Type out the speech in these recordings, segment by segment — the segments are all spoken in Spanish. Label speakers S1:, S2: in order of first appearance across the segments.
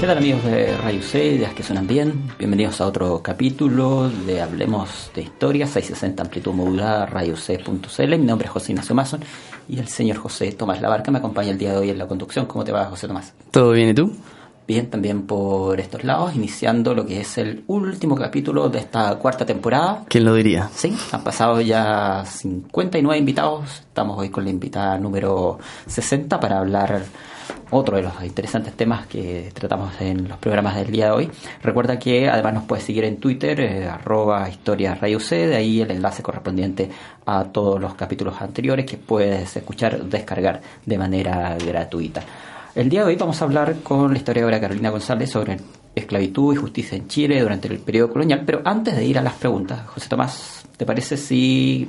S1: ¿Qué tal amigos de Radio C, ideas que suenan bien? Bienvenidos a otro capítulo de Hablemos de Historia, 660 amplitud modulada, radioc.cl. Mi nombre es José Ignacio Mason y el señor José Tomás Labarca me acompaña el día de hoy en la conducción. ¿Cómo te va, José Tomás?
S2: ¿Todo bien y tú?
S1: Bien, también por estos lados, iniciando lo que es el último capítulo de esta cuarta temporada.
S2: ¿Quién lo diría?
S1: Sí, han pasado ya 59 invitados. Estamos hoy con la invitada número 60 para hablar otro de los interesantes temas que tratamos en los programas del día de hoy. Recuerda que además nos puedes seguir en Twitter, eh, arroba historia radio C, de ahí el enlace correspondiente a todos los capítulos anteriores que puedes escuchar, descargar de manera gratuita. El día de hoy vamos a hablar con la historiadora Carolina González sobre esclavitud y justicia en Chile durante el periodo colonial, pero antes de ir a las preguntas, José Tomás, ¿te parece si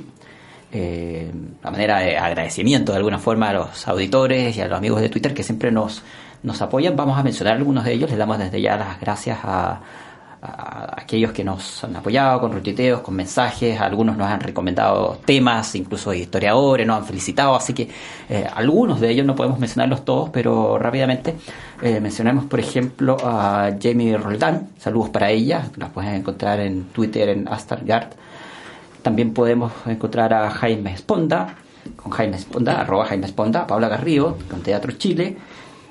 S1: eh, a manera de agradecimiento de alguna forma a los auditores y a los amigos de Twitter que siempre nos, nos apoyan. Vamos a mencionar algunos de ellos. Les damos desde ya las gracias a, a aquellos que nos han apoyado con retuiteos, con mensajes. Algunos nos han recomendado temas, incluso historiadores, nos han felicitado. Así que eh, algunos de ellos no podemos mencionarlos todos, pero rápidamente eh, mencionamos, por ejemplo, a Jamie Roldán. Saludos para ella. Las pueden encontrar en Twitter en Astargard. También podemos encontrar a Jaime Esponda, con Jaime Esponda, arroba Jaime Esponda, Paula Garrido, con Teatro Chile,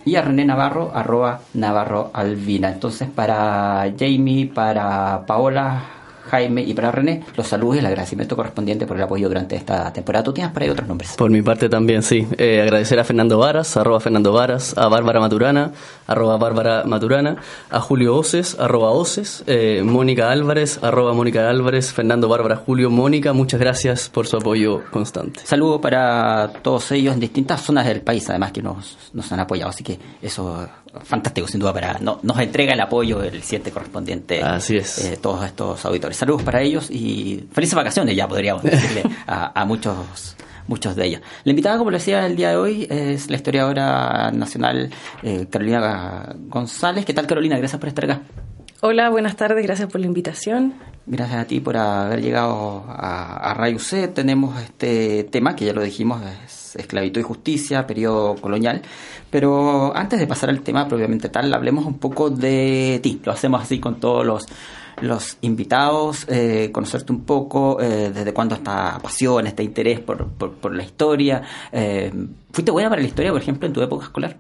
S1: y a René Navarro, arroba Navarro Albina. Entonces, para Jamie, para Paola, Jaime y para René, los saludos y el agradecimiento correspondiente por el apoyo durante esta temporada. ¿Tú tienes por ahí otros nombres?
S2: Por mi parte también, sí. Eh, agradecer a Fernando Varas, arroba Fernando Varas, a Bárbara Maturana, arroba Bárbara Maturana, a Julio Oces, arroba Oces, eh, Mónica Álvarez, arroba Mónica Álvarez, Fernando Bárbara Julio Mónica, muchas gracias por su apoyo constante.
S1: Saludos para todos ellos en distintas zonas del país, además que nos, nos han apoyado, así que eso fantástico sin duda para no, nos entrega el apoyo el siete correspondiente
S2: Así es.
S1: Eh, todos estos auditores saludos para ellos y felices vacaciones ya podríamos decirle a, a, muchos muchos de ellos la invitada como le decía el día de hoy es la historiadora nacional eh, Carolina González ¿qué tal Carolina? gracias por estar acá
S3: Hola, buenas tardes, gracias por la invitación.
S1: Gracias a ti por haber llegado a, a Radio C. Tenemos este tema que ya lo dijimos, es esclavitud y justicia, periodo colonial. Pero antes de pasar al tema propiamente tal, hablemos un poco de ti. Lo hacemos así con todos los, los invitados, eh, conocerte un poco, eh, desde cuándo esta pasión, este interés por, por, por la historia. Eh, ¿Fuiste buena para la historia, por ejemplo, en tu época escolar?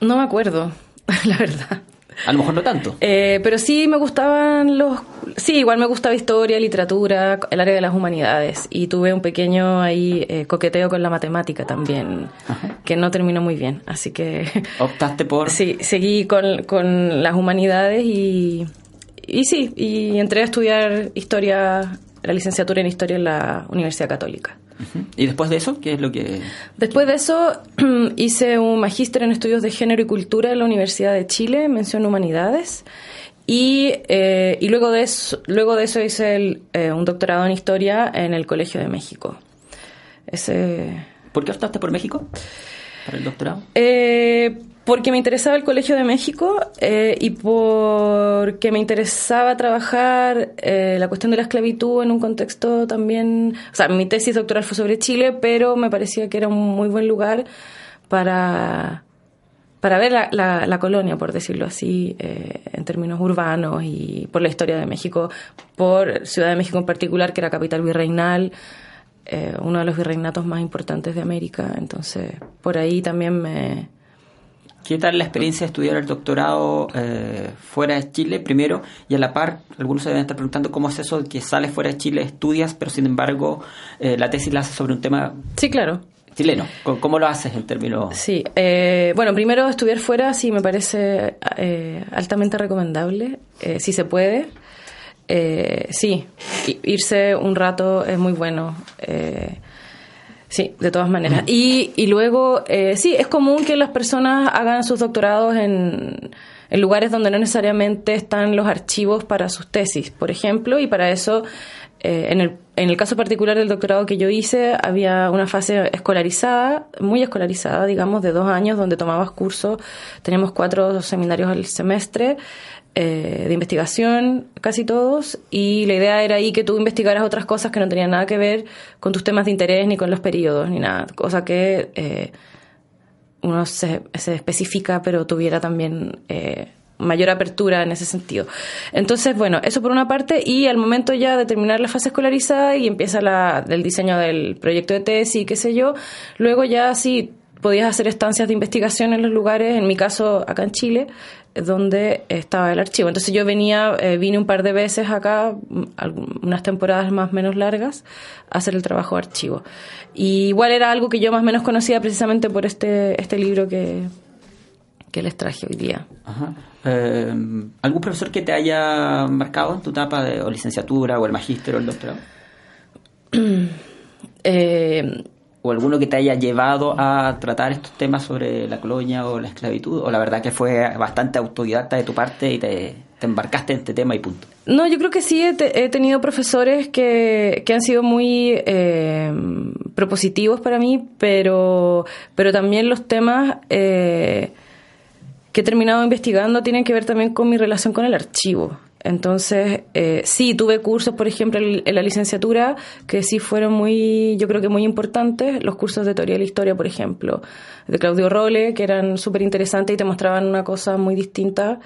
S3: No me acuerdo, la verdad.
S1: A lo mejor no tanto.
S3: Eh, pero sí me gustaban los... Sí, igual me gustaba historia, literatura, el área de las humanidades. Y tuve un pequeño ahí eh, coqueteo con la matemática también, Ajá. que no terminó muy bien. Así que...
S1: ¿Optaste por...?
S3: Sí, seguí con, con las humanidades y, y sí, y entré a estudiar historia, la licenciatura en historia en la Universidad Católica.
S1: ¿Y después de eso, qué es lo que...?
S3: Después de eso hice un magíster en estudios de género y cultura en la Universidad de Chile, mención humanidades, y, eh, y luego, de eso, luego de eso hice el, eh, un doctorado en historia en el Colegio de México. Ese...
S1: ¿Por qué optaste por México para el doctorado?
S3: Eh, porque me interesaba el Colegio de México eh, y porque me interesaba trabajar eh, la cuestión de la esclavitud en un contexto también... O sea, mi tesis doctoral fue sobre Chile, pero me parecía que era un muy buen lugar para, para ver la, colonia, por decirlo así, eh, en términos urbanos y por la historia de México, por Ciudad de México en particular, que era capital virreinal, eh, uno de los virreinatos más importantes de América. Entonces, por ahí también me
S1: ¿Qué tal la experiencia de estudiar el doctorado eh, fuera de Chile primero? Y a la par, algunos se deben estar preguntando cómo es eso de que sales fuera de Chile, estudias, pero sin embargo eh, la tesis la haces sobre un tema...
S3: Sí, claro.
S1: Chileno. ¿Cómo lo haces en términos...?
S3: Sí, eh, bueno, primero estudiar fuera sí me parece eh, altamente recomendable, eh, si se puede. Sí, irse un rato es muy bueno. Sí, de todas maneras. Y, y luego, eh, sí, es común que las personas hagan sus doctorados en, en lugares donde no necesariamente están los archivos para sus tesis, por ejemplo, y para eso, eh, en, el, en el caso particular del doctorado que yo hice, había una fase escolarizada, muy escolarizada, digamos, de dos años, donde tomabas cursos, teníamos cuatro seminarios al semestre, eh, de investigación, casi todos, y la idea era ahí que tú investigaras otras cosas que no tenían nada que ver con tus temas de interés, ni con los periodos, ni nada, cosa que eh, uno se, se, especifica, pero tuviera también eh, mayor apertura en ese sentido. Entonces, bueno, eso por una parte, y al momento ya de terminar la fase escolarizada y empieza la, el diseño del proyecto de tesis y qué sé yo, luego ya sí podías hacer estancias de investigación en los lugares, en mi caso acá en Chile, donde estaba el archivo. Entonces yo venía, eh, vine un par de veces acá, unas temporadas más menos largas, a hacer el trabajo de archivo. Y igual era algo que yo más o menos conocía precisamente por este, este libro que, que les traje hoy día.
S1: Ajá. Eh, ¿Algún profesor que te haya marcado en tu etapa de o licenciatura o el magíster o el doctorado?
S3: eh,
S1: o alguno que te haya llevado a tratar estos temas sobre la colonia o la esclavitud? ¿O la verdad que fue bastante autodidacta de tu parte y te, te embarcaste en este tema y punto?
S3: No, yo creo que sí he, te, he tenido profesores que, que, han sido muy eh, propositivos para mí, pero, pero también los temas eh, que he terminado investigando tienen que ver también con mi relación con el archivo. Entonces, eh, sí, tuve cursos, por ejemplo, en la licenciatura, que sí fueron muy, yo creo que muy importantes, los cursos de teoría de la historia, por ejemplo, de Claudio Role, que eran súper interesantes y te mostraban una cosa muy distinta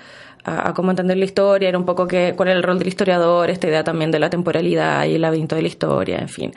S3: a, cómo entender la historia, era un poco que, cuál era el rol del historiador, esta idea también de la temporalidad y el laberinto de la historia, en fin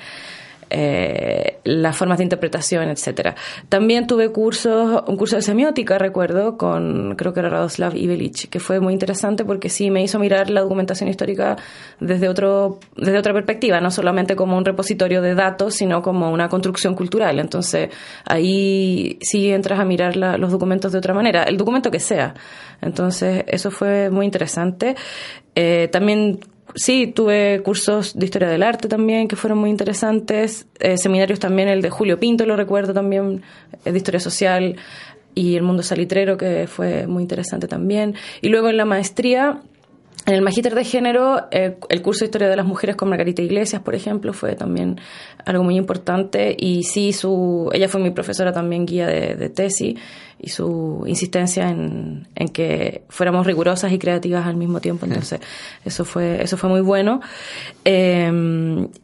S3: eh, las formas de interpretación, etcétera. También tuve cursos, un curso de semiótica, recuerdo, con creo que era Radoslav Ivelich, que fue muy interesante porque sí me hizo mirar la documentación histórica desde otro, desde otra perspectiva, no solamente como un repositorio de datos, sino como una construcción cultural. Entonces, ahí sí entras a mirar los documentos de otra manera, el documento que sea. Entonces, eso fue muy interesante. Eh, también sí, tuve cursos de historia del arte también que fueron muy interesantes, eh, seminarios también, el de Julio Pinto lo recuerdo también, eh, de historia social y el mundo salitrero que fue muy interesante también. Y luego en la maestría en el Magíster de Género, eh, el curso de Historia de las Mujeres con Margarita Iglesias, por ejemplo, fue también algo muy importante. Y sí, su, ella fue mi profesora también guía de, de tesis y su insistencia en, en, que fuéramos rigurosas y creativas al mismo tiempo. Entonces, eso fue, eso fue muy bueno. Eh,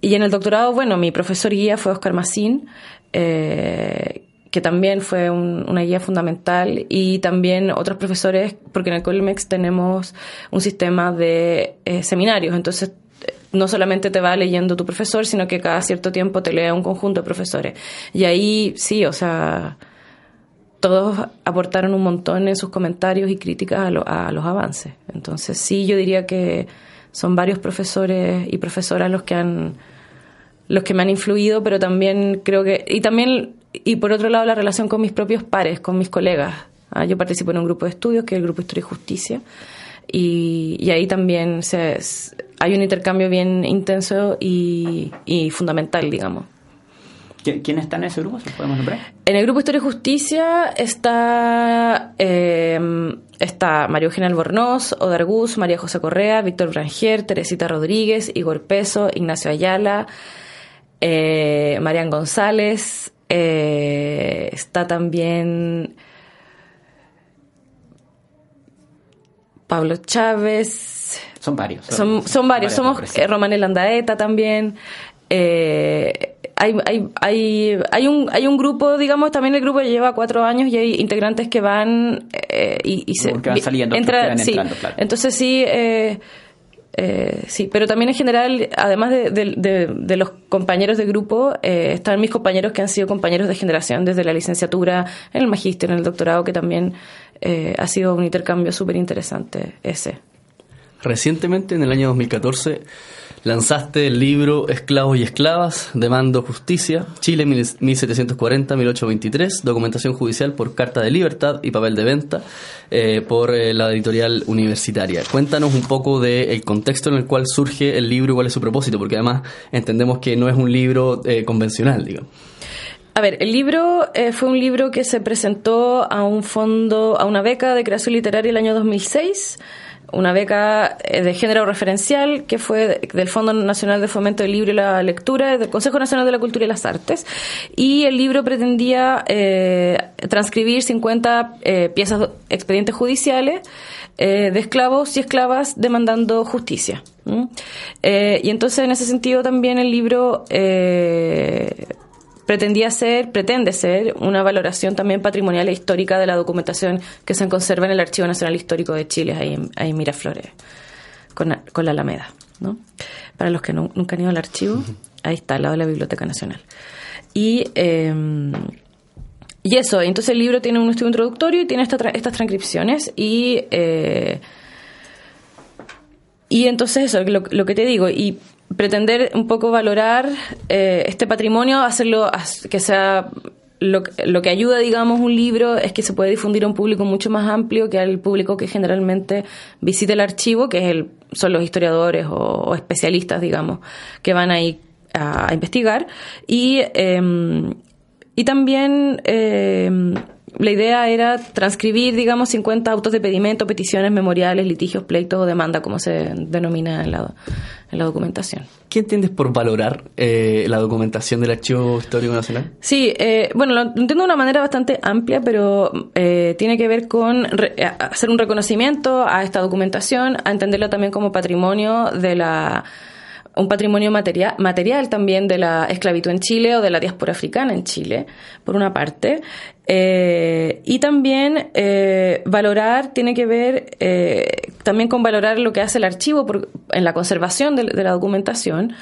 S3: y en el doctorado, bueno, mi profesor guía fue Oscar Massín. Eh, que también fue un, una guía fundamental, y también otros profesores, porque en el Colmex tenemos un sistema de eh, seminarios, entonces no solamente te va leyendo tu profesor, sino que cada cierto tiempo te lee un conjunto de profesores. Y ahí sí, o sea, todos aportaron un montón en sus comentarios y críticas a, a los avances. Entonces sí, yo diría que son varios profesores y profesoras los que han los que me han influido, pero también creo que y también y por otro lado la relación con mis propios pares, con mis colegas. ¿ah? Yo participo en un grupo de estudios que es el Grupo Historia y Justicia y, y ahí también se, hay un intercambio bien intenso y, y fundamental, digamos.
S1: ¿Quién está en ese grupo? ¿Se podemos nombrar?
S3: En el grupo Historia y Justicia está, eh, está María Eugenia Albornoz, Odar Gus, María José Correa, Víctor Branger, Teresita Rodríguez, Igor Peso, Ignacio Ayala, eh, Marian González, eh, está también Pablo Chávez.
S1: Son varios.
S3: Son, son, son varios. Somos eh, Romanel Andaeta también. Eh, hay, hay, hay, hay, un, hay un grupo, digamos, también el grupo lleva cuatro años y hay integrantes que van eh, y, y, se.
S1: Van saliendo,
S3: entra, sí.
S1: entrando, claro.
S3: Entonces sí. Eh, eh, sí, pero también en general, además de, los compañeros de grupo, eh, están mis compañeros que han sido compañeros de generación desde la licenciatura, en el magíster, en el doctorado, que también eh, ha sido un intercambio súper interesante ese.
S2: Recientemente, en el año 2014, lanzaste el libro Esclavos y Esclavas, Demando Justicia, Chile 1740-1823, documentación judicial por carta de libertad y papel de venta eh, por eh, la editorial universitaria. Cuéntanos un poco del de contexto en el cual surge el libro y cuál es su propósito, porque además entendemos que no es un libro eh, convencional, digamos.
S3: A ver, el libro fue un libro que se presentó a un fondo, a una beca de creación literaria el año 2006 una beca eh, de género referencial que fue del Fondo Nacional de Fomento del Libro y la Lectura, del Consejo Nacional de la Cultura y las Artes. Y el libro pretendía eh, transcribir 50 eh, piezas, expedientes judiciales de esclavos y esclavas demandando justicia. y entonces, en ese sentido, también el libro pretendía ser, pretende ser, una valoración también patrimonial e histórica de la documentación que se conserva en el Archivo Nacional Histórico de Chile, ahí en, ahí Miraflores, con, la Alameda. ¿no? Para los que nunca han ido al archivo, ahí está, al lado de la Biblioteca Nacional. Y, em, y eso, entonces el libro tiene un estudio introductorio y tiene estas transcripciones y... Eh, y entonces eso, lo, lo que te digo, y pretender un poco valorar eh, este patrimonio, hacerlo que sea lo, lo, que ayuda, digamos, un libro es que se puede difundir a un público mucho más amplio que al público que generalmente visita el archivo, que es el, son los historiadores o, especialistas, digamos, que van ahí a, investigar. Y, em, y también em, la idea era transcribir, digamos, 50 autos de pedimento, peticiones, memoriales, litigios, pleitos o demanda, como se denomina en la, en la documentación.
S2: ¿Qué entiendes por valorar eh, la documentación del Archivo Histórico Nacional?
S3: Sí, eh, bueno, lo entiendo de una manera bastante amplia, pero eh, tiene que ver con hacer un reconocimiento a esta documentación, a entenderla también como patrimonio de la un patrimonio material, material también de la esclavitud en Chile o de la diáspora africana en Chile, por una parte. Eh, y también eh, valorar, tiene que ver eh, también con valorar lo que hace el archivo en la conservación de, la documentación.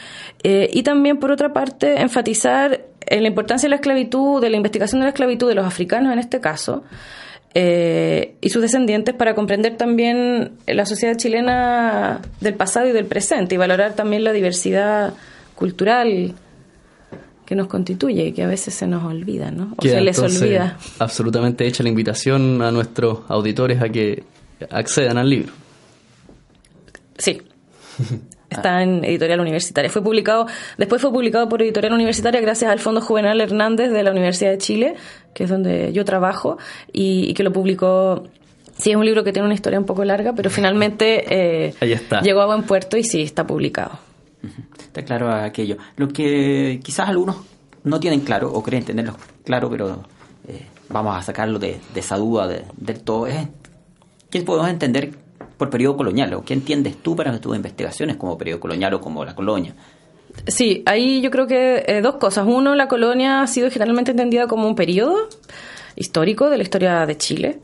S3: y también, por otra parte, enfatizar en la importancia de la esclavitud, de la investigación de la esclavitud de los africanos en este caso, eh, y sus descendientes para comprender también la sociedad chilena del pasado y del presente y valorar también la diversidad cultural que nos constituye y que a veces se nos olvida, ¿no?
S2: O se les olvida. Absolutamente hecha la invitación a nuestros auditores a que accedan al libro.
S3: Sí. Está en editorial universitaria. Fue publicado, después fue publicado por editorial universitaria gracias al Fondo Juvenal Hernández de la Universidad de Chile, que es donde yo trabajo, y, que lo publicó Sí, es un libro que tiene una historia un poco larga, pero finalmente eh, llegó a buen puerto y sí, está publicado.
S1: Está claro aquello. Lo que quizás algunos no tienen claro o creen tenerlo claro, pero eh, vamos a sacarlo de, esa duda del todo, es que podemos entender por periodo colonial, o qué entiendes tú para tus investigaciones como periodo colonial o como la colonia.
S3: Sí, ahí yo creo que eh, dos cosas. Uno, la colonia ha sido generalmente entendida como un periodo histórico de la historia de Chile,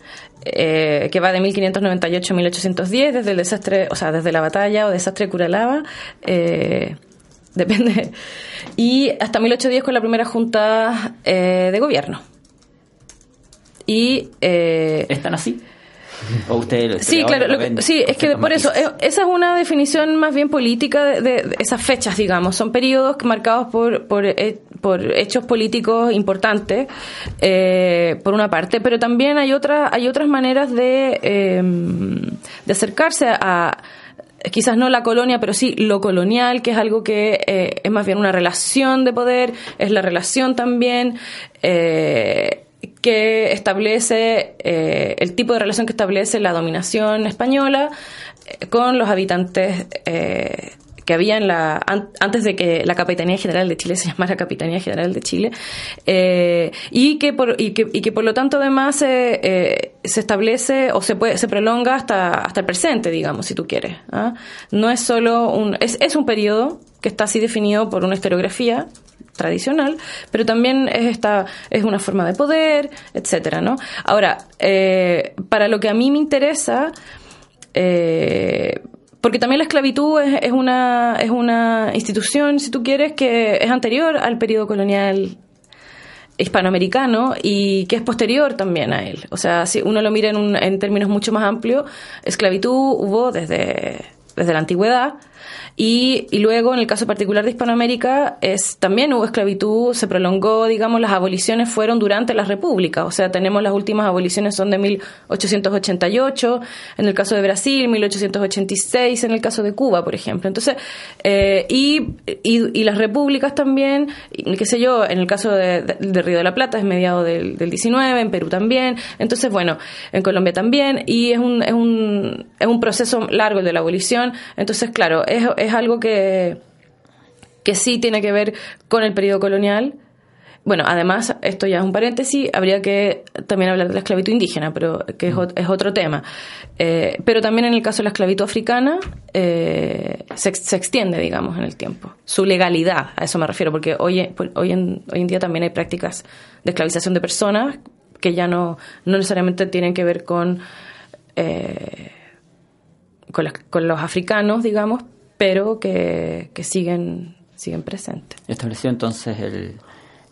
S3: eh, que va de 1598 a 1810, desde el desastre, o sea, desde la batalla o desastre de Curalaba, eh, depende, y hasta 1810 con la primera junta de gobierno.
S1: Y, ¿Están así?
S3: sí, claro, sí, es que por eso, eh, esa es una definición más bien política de, esas fechas, digamos, son periodos marcados por, por, eh, por hechos políticos importantes, eh, por una parte, pero también hay, otra, hay otras maneras de, de acercarse a quizás no la colonia, pero sí lo colonial, que es algo que es más bien una relación de poder, es la relación también. Eh, que establece eh, el tipo de relación que establece la dominación española eh, con los habitantes eh, que había en la antes de que la Capitanía General de Chile se llamara Capitanía General de Chile y que por y que, y que por lo tanto además se establece o se puede se prolonga hasta hasta el presente digamos si tú quieres ¿ah? no es solo un es, es un periodo que está así definido por una historiografía tradicional, pero también es esta es una forma de poder, etcétera, ¿no? Ahora, eh, para lo que a mí me interesa, eh, porque también la esclavitud es, es, una es una institución, si tú quieres, que es anterior al periodo colonial hispanoamericano y que es posterior también a él. O sea, si uno lo mira en, un, en términos mucho más amplios, esclavitud hubo desde, desde la antigüedad Y, y luego, en el caso particular de Hispanoamérica, es, también hubo esclavitud, se prolongó, digamos, las aboliciones fueron durante la República. O sea, tenemos las últimas aboliciones son de 1888, en el caso de Brasil, 1886, en el caso de Cuba, por ejemplo. Entonces, eh, y, y, las repúblicas también, qué sé yo, en el caso de, de, Río de la Plata es mediado del, del 19, en Perú también. Entonces, bueno, en Colombia también, y es un, es un, es un proceso largo el de la abolición. Entonces, claro, es algo que, que sí tiene que ver con el periodo colonial. Bueno, además, esto ya es un paréntesis, habría que también hablar de la esclavitud indígena, pero que es, es otro tema. Eh, pero también en el caso de la esclavitud africana eh, se, se, extiende, digamos, en el tiempo. Su legalidad, a eso me refiero, porque hoy, hoy, en, hoy en día también hay prácticas de esclavización de personas que ya no, no necesariamente tienen que ver con, eh, con, con, los africanos, digamos, pero que, que siguen, siguen presentes.
S1: Estableció entonces el,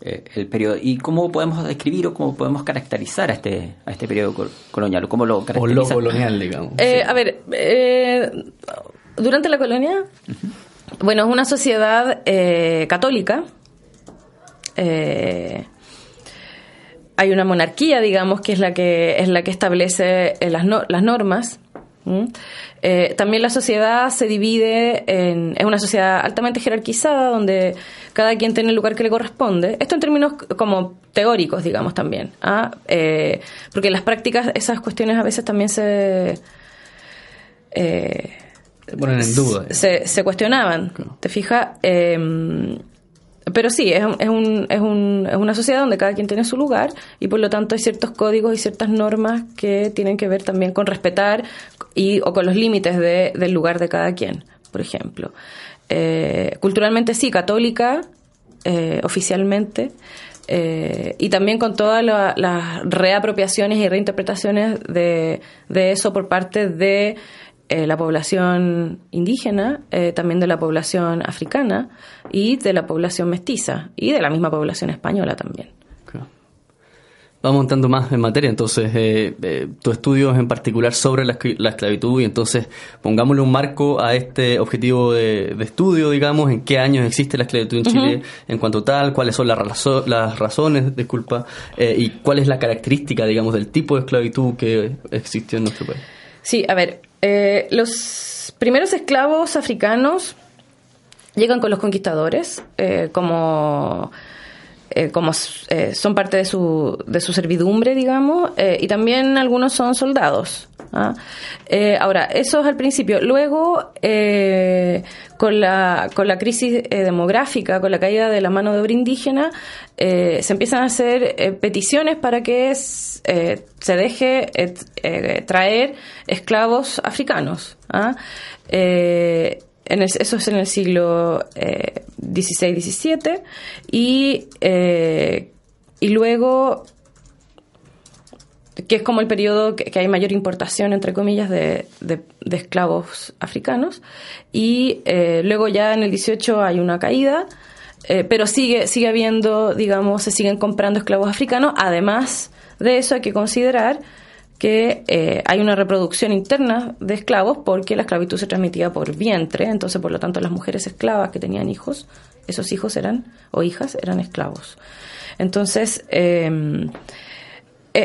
S1: eh, el periodo. ¿Y cómo podemos describir o cómo podemos caracterizar a este, a este periodo colonial? ¿Cómo lo caracteriza?
S2: O lo colonial, digamos.
S3: Eh, a ver, eh, durante la colonia, bueno, es una sociedad eh, católica. Eh, hay una monarquía, digamos, que es la que es la que establece las, no, las normas. Eh, también la sociedad se divide en es una sociedad altamente jerarquizada donde cada quien tiene el lugar que le corresponde. Esto en términos como teóricos, digamos también, ¿ah? eh, porque en las prácticas esas cuestiones a veces también se
S2: eh, ponen en duda.
S3: Se, se cuestionaban. ¿Te fijas? Eh, pero sí, es, un, es, un, es una sociedad donde cada quien tiene su lugar y por lo tanto hay ciertos códigos y ciertas normas que tienen que ver también con respetar y, o con los límites de, del lugar de cada quien, por ejemplo. Eh, culturalmente sí, católica, eh, oficialmente, eh, y también con todas las la reapropiaciones y reinterpretaciones de, de eso por parte de eh, la población indígena, eh, también de la población africana y de la población mestiza y de la misma población española también.
S2: Vamos montando más en materia, entonces, eh, tu estudio es en particular sobre la, la, esclavitud y entonces pongámosle un marco a este objetivo de, de estudio, digamos, en qué años existe la esclavitud en Chile uh -huh. en cuanto tal, cuáles son las, razo las razones, disculpa, y cuál es la característica, digamos, del tipo de esclavitud que existió en nuestro país.
S3: Sí, a ver, eh, los primeros esclavos africanos llegan con los conquistadores eh, como eh, como eh, son parte de su, de su servidumbre, digamos, eh, y también algunos son soldados. ¿ah? ahora, eso es al principio. Luego, con, la, con la crisis demográfica, con la caída de la mano de obra indígena, se empiezan a hacer peticiones para que se deje traer esclavos africanos. ¿ah? En el, eso es en el siglo eh, XVI, XVII. Y, eh, y luego, que es como el periodo que, que hay mayor importación, entre comillas, de, de, esclavos africanos. Y eh, luego ya en el XVIII hay una caída. Eh, pero sigue, sigue habiendo, digamos, se siguen comprando esclavos africanos. Además de eso hay que considerar que eh, hay una reproducción interna de esclavos porque la esclavitud se transmitía por vientre, entonces por lo tanto las mujeres esclavas que tenían hijos, esos hijos eran, o hijas, eran esclavos. Entonces, eh,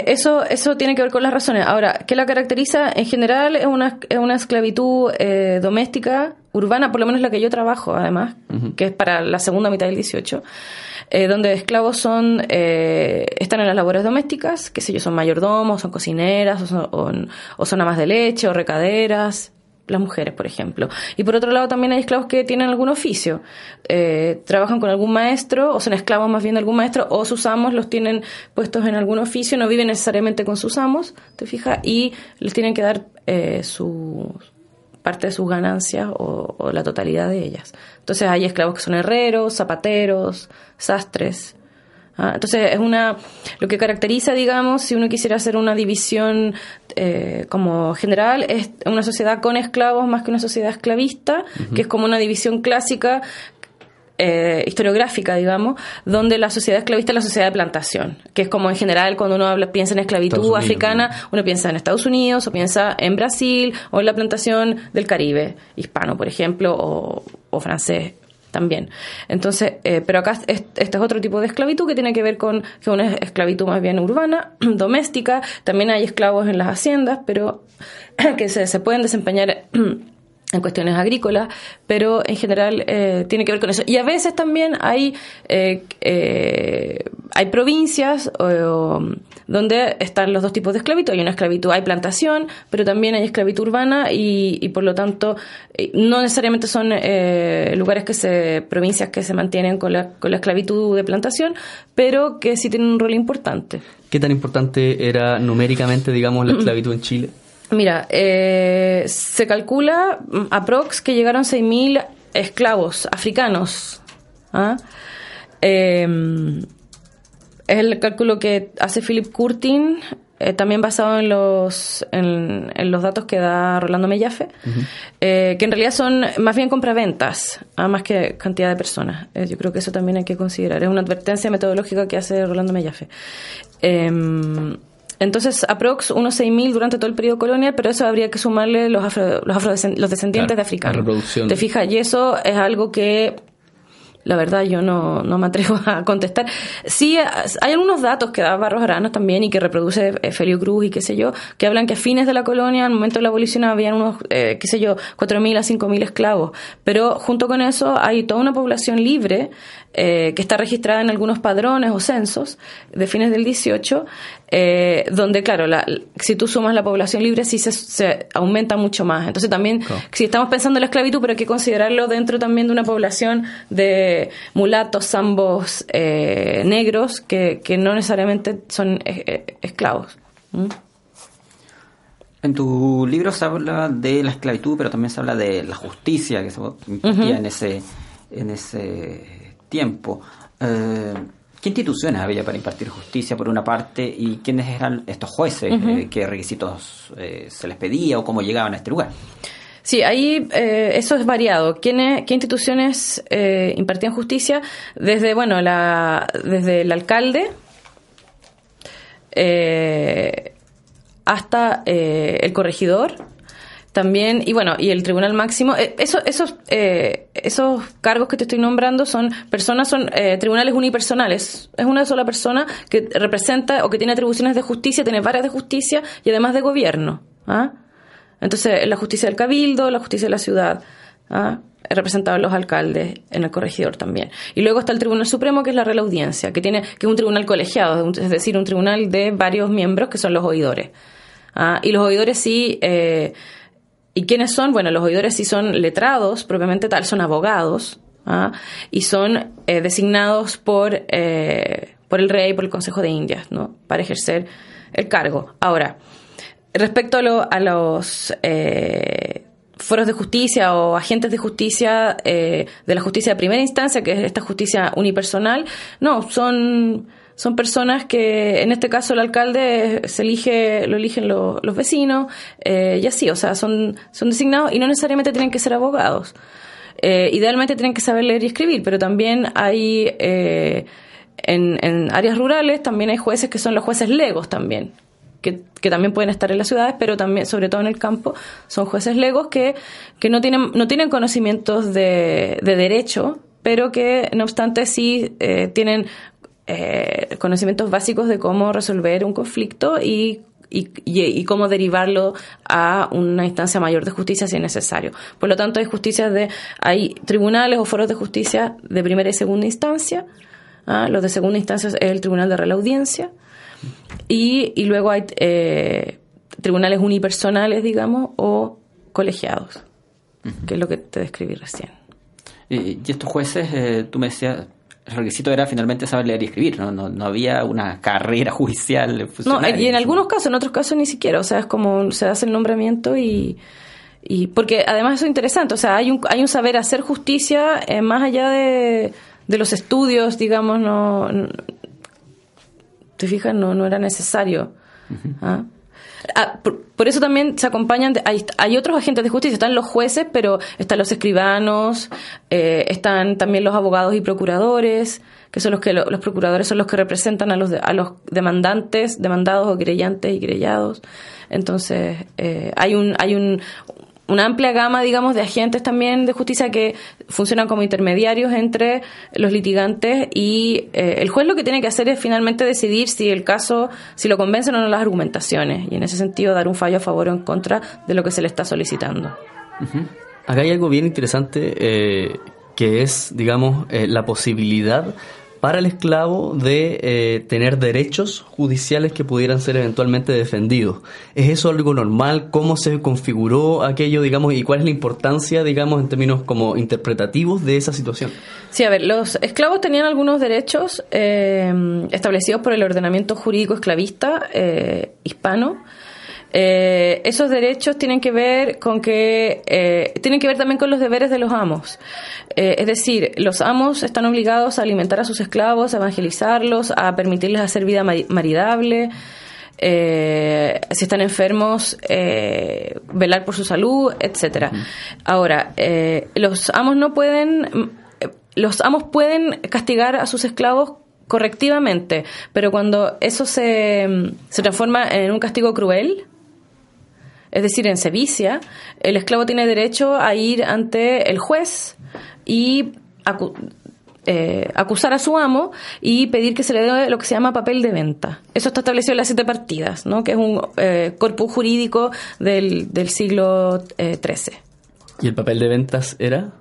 S3: eso, eso tiene que ver con las razones. Ahora, ¿qué la caracteriza? En general es una, es una esclavitud eh, doméstica, urbana, por lo menos la que yo trabajo, además, uh -huh. que es para la segunda mitad del 18 eh, donde esclavos son eh, están en las labores domésticas, que sé yo, son mayordomos, son cocineras, o son, o, o son amas de leche, o recaderas, las mujeres, por ejemplo. Y por otro lado también hay esclavos que tienen algún oficio, eh, trabajan con algún maestro, o son esclavos más bien de algún maestro, o sus amos los tienen puestos en algún oficio, no viven necesariamente con sus amos, te fijas, y les tienen que dar eh, su parte de sus ganancias o, o, la totalidad de ellas. Entonces hay esclavos que son herreros, zapateros, sastres. ¿Ah? Entonces es una lo que caracteriza, digamos, si uno quisiera hacer una división eh, como general, es una sociedad con esclavos más que una sociedad esclavista, uh -huh. que es como una división clásica eh, historiográfica, digamos, donde la sociedad esclavista es la sociedad de plantación, que es como en general cuando uno habla, piensa en esclavitud africana, uno piensa en Estados Unidos o piensa en Brasil o en la plantación del Caribe, hispano, por ejemplo, o, o francés también. Entonces, eh, pero acá este es otro tipo de esclavitud que tiene que ver con que una esclavitud más bien urbana, doméstica. También hay esclavos en las haciendas, pero que se, pueden desempeñar en cuestiones agrícolas, pero en general eh, tiene que ver con eso. Y a veces también hay, eh, eh, hay provincias donde están los dos tipos de esclavitud. Hay una esclavitud, hay plantación, pero también hay esclavitud urbana y, y por lo tanto no necesariamente son lugares que se, provincias que se mantienen con la, con la esclavitud de plantación, pero que sí tienen un rol importante.
S2: ¿Qué tan importante era numéricamente, digamos, la esclavitud en Chile?
S3: Mira, eh, se calcula mm, aprox que llegaron 6.000 esclavos africanos. ¿ah? Em, es el cálculo que hace Philip Curtin, eh, también basado en los, en, los datos que da Rolando Mellafe, eh, que en realidad son más bien compraventas, más que cantidad de personas. yo creo que eso también hay que considerar. Es una advertencia metodológica que hace Rolando Mellafe. Em, entonces, aprox unos 6.000 durante todo el periodo colonial, pero eso habría que sumarle los, afro, los, los descendientes de africanos. ¿Te fijas? Y eso es algo que la verdad yo no, no me atrevo a contestar. Sí, hay algunos datos que da Barros Aranas también y que reproduce eh, Felio Cruz y qué sé yo, que hablan que a fines de la colonia, al momento de la abolición, habían unos, eh, qué sé yo, 4.000 a 5.000 esclavos. Pero junto con eso hay toda una población libre eh, que está registrada en algunos padrones o censos de fines del 18, eh, donde, claro, la, si tú sumas la población libre, sí se, aumenta mucho más. Entonces también, si estamos pensando en la esclavitud, pero hay que considerarlo dentro también de una población de mulatos, ambos eh, negros, que, que, no necesariamente son esclavos. ¿Mm?
S1: En tu libro se habla de la esclavitud, pero también se habla de la justicia que se impartía en ese en ese tiempo. Eh, ¿Qué instituciones había para impartir justicia por una parte y quiénes eran estos jueces? Eh, ¿Qué requisitos eh, se les pedía o cómo llegaban a este lugar?
S3: Sí, ahí eso es variado. ¿Quiénes, ¿Qué instituciones impartían justicia? Desde, bueno, la, desde el alcalde hasta el corregidor, también, y bueno, y el Tribunal Máximo, eh, eso, esos, eh, esos cargos que te estoy nombrando son personas, son eh, tribunales unipersonales. Es una sola persona que representa o que tiene atribuciones de justicia, tiene varias de justicia y además de gobierno. ¿ah? Entonces, la justicia del cabildo, la justicia de la ciudad. ¿ah? representados los alcaldes en el corregidor también. Y luego está el Tribunal Supremo, que es la Real Audiencia, que tiene que es un tribunal colegiado, es decir, un tribunal de varios miembros que son los oidores. ¿ah? Y los oidores sí eh, ¿Y quiénes son? Bueno, los oidores sí son letrados, propiamente tal, son abogados, ¿ah? y son eh, designados por, eh, por el rey, por el Consejo de Indias, ¿no? Para ejercer el cargo. Ahora, respecto a, los eh, foros de justicia o agentes de justicia, de la justicia de primera instancia, que es esta justicia unipersonal, no, son son personas que, en este caso, el alcalde se elige, lo eligen los vecinos, eh, y así, o sea, son, son designados y no necesariamente tienen que ser abogados. Eh, idealmente tienen que saber leer y escribir, pero también hay, eh, en, en áreas rurales, también hay jueces que son los jueces legos también, que, que, también pueden estar en las ciudades, pero también, sobre todo en el campo, son jueces legos que, que no tienen, no tienen conocimientos de, de derecho, pero que no obstante sí eh, tienen eh, conocimientos básicos de cómo resolver un conflicto y y, cómo derivarlo a una instancia mayor de justicia si es necesario. Por lo tanto, hay justicia de, hay tribunales o foros de justicia de primera y segunda instancia. ¿ah? Los de segunda instancia es el Tribunal de Real Audiencia. Y, y luego hay eh, tribunales unipersonales, digamos, o colegiados, que es lo que te describí recién.
S1: Y, estos jueces, eh, tú me decías, el requisito era finalmente saber leer y escribir, no, no, había una carrera judicial.
S3: No, y en algunos casos, en otros casos ni siquiera, o sea, es como se hace el nombramiento y, y porque además eso es interesante, o sea, hay un, hay un saber hacer justicia eh, más allá de, de, los estudios, digamos, no, te fijas, no, no era necesario. ah, por, eso también se acompañan, hay, hay, otros agentes de justicia, están los jueces, pero están los escribanos, eh, están también los abogados y procuradores, que son los que los procuradores son los que representan a los, a los demandantes, demandados o querellantes y querellados. Entonces, eh, hay un, hay un, una amplia gama, digamos, de agentes también de justicia que funcionan como intermediarios entre los litigantes y eh, el juez lo que tiene que hacer es finalmente decidir si el caso, si lo convencen o no las argumentaciones y en ese sentido dar un fallo a favor o en contra de lo que se le está solicitando.
S2: Acá hay algo bien interesante eh, que es, digamos, eh, la posibilidad para el esclavo de eh, tener derechos judiciales que pudieran ser eventualmente defendidos. ¿Es eso algo normal? ¿Cómo se configuró aquello, digamos, y cuál es la importancia, digamos, en términos como interpretativos de esa situación?
S3: Sí, a ver, los esclavos tenían algunos derechos eh, establecidos por el ordenamiento jurídico esclavista eh, hispano. Eh, esos derechos tienen que ver con que eh, tienen que ver también con los deberes de los amos. Eh, es decir, los amos están obligados a alimentar a sus esclavos, a evangelizarlos, a permitirles hacer vida maridable. si están enfermos, velar por su salud, etcétera. Ahora, los amos no pueden, los amos pueden castigar a sus esclavos correctivamente, pero cuando eso se, se transforma en un castigo cruel, es decir, en sevicia, el esclavo tiene derecho a ir ante el juez y eh, acusar a su amo y pedir que se le dé lo que se llama papel de venta. Eso está establecido en las siete partidas, ¿no? que es un eh, corpus jurídico del, siglo XIII. Eh,
S2: ¿Y el papel de ventas era?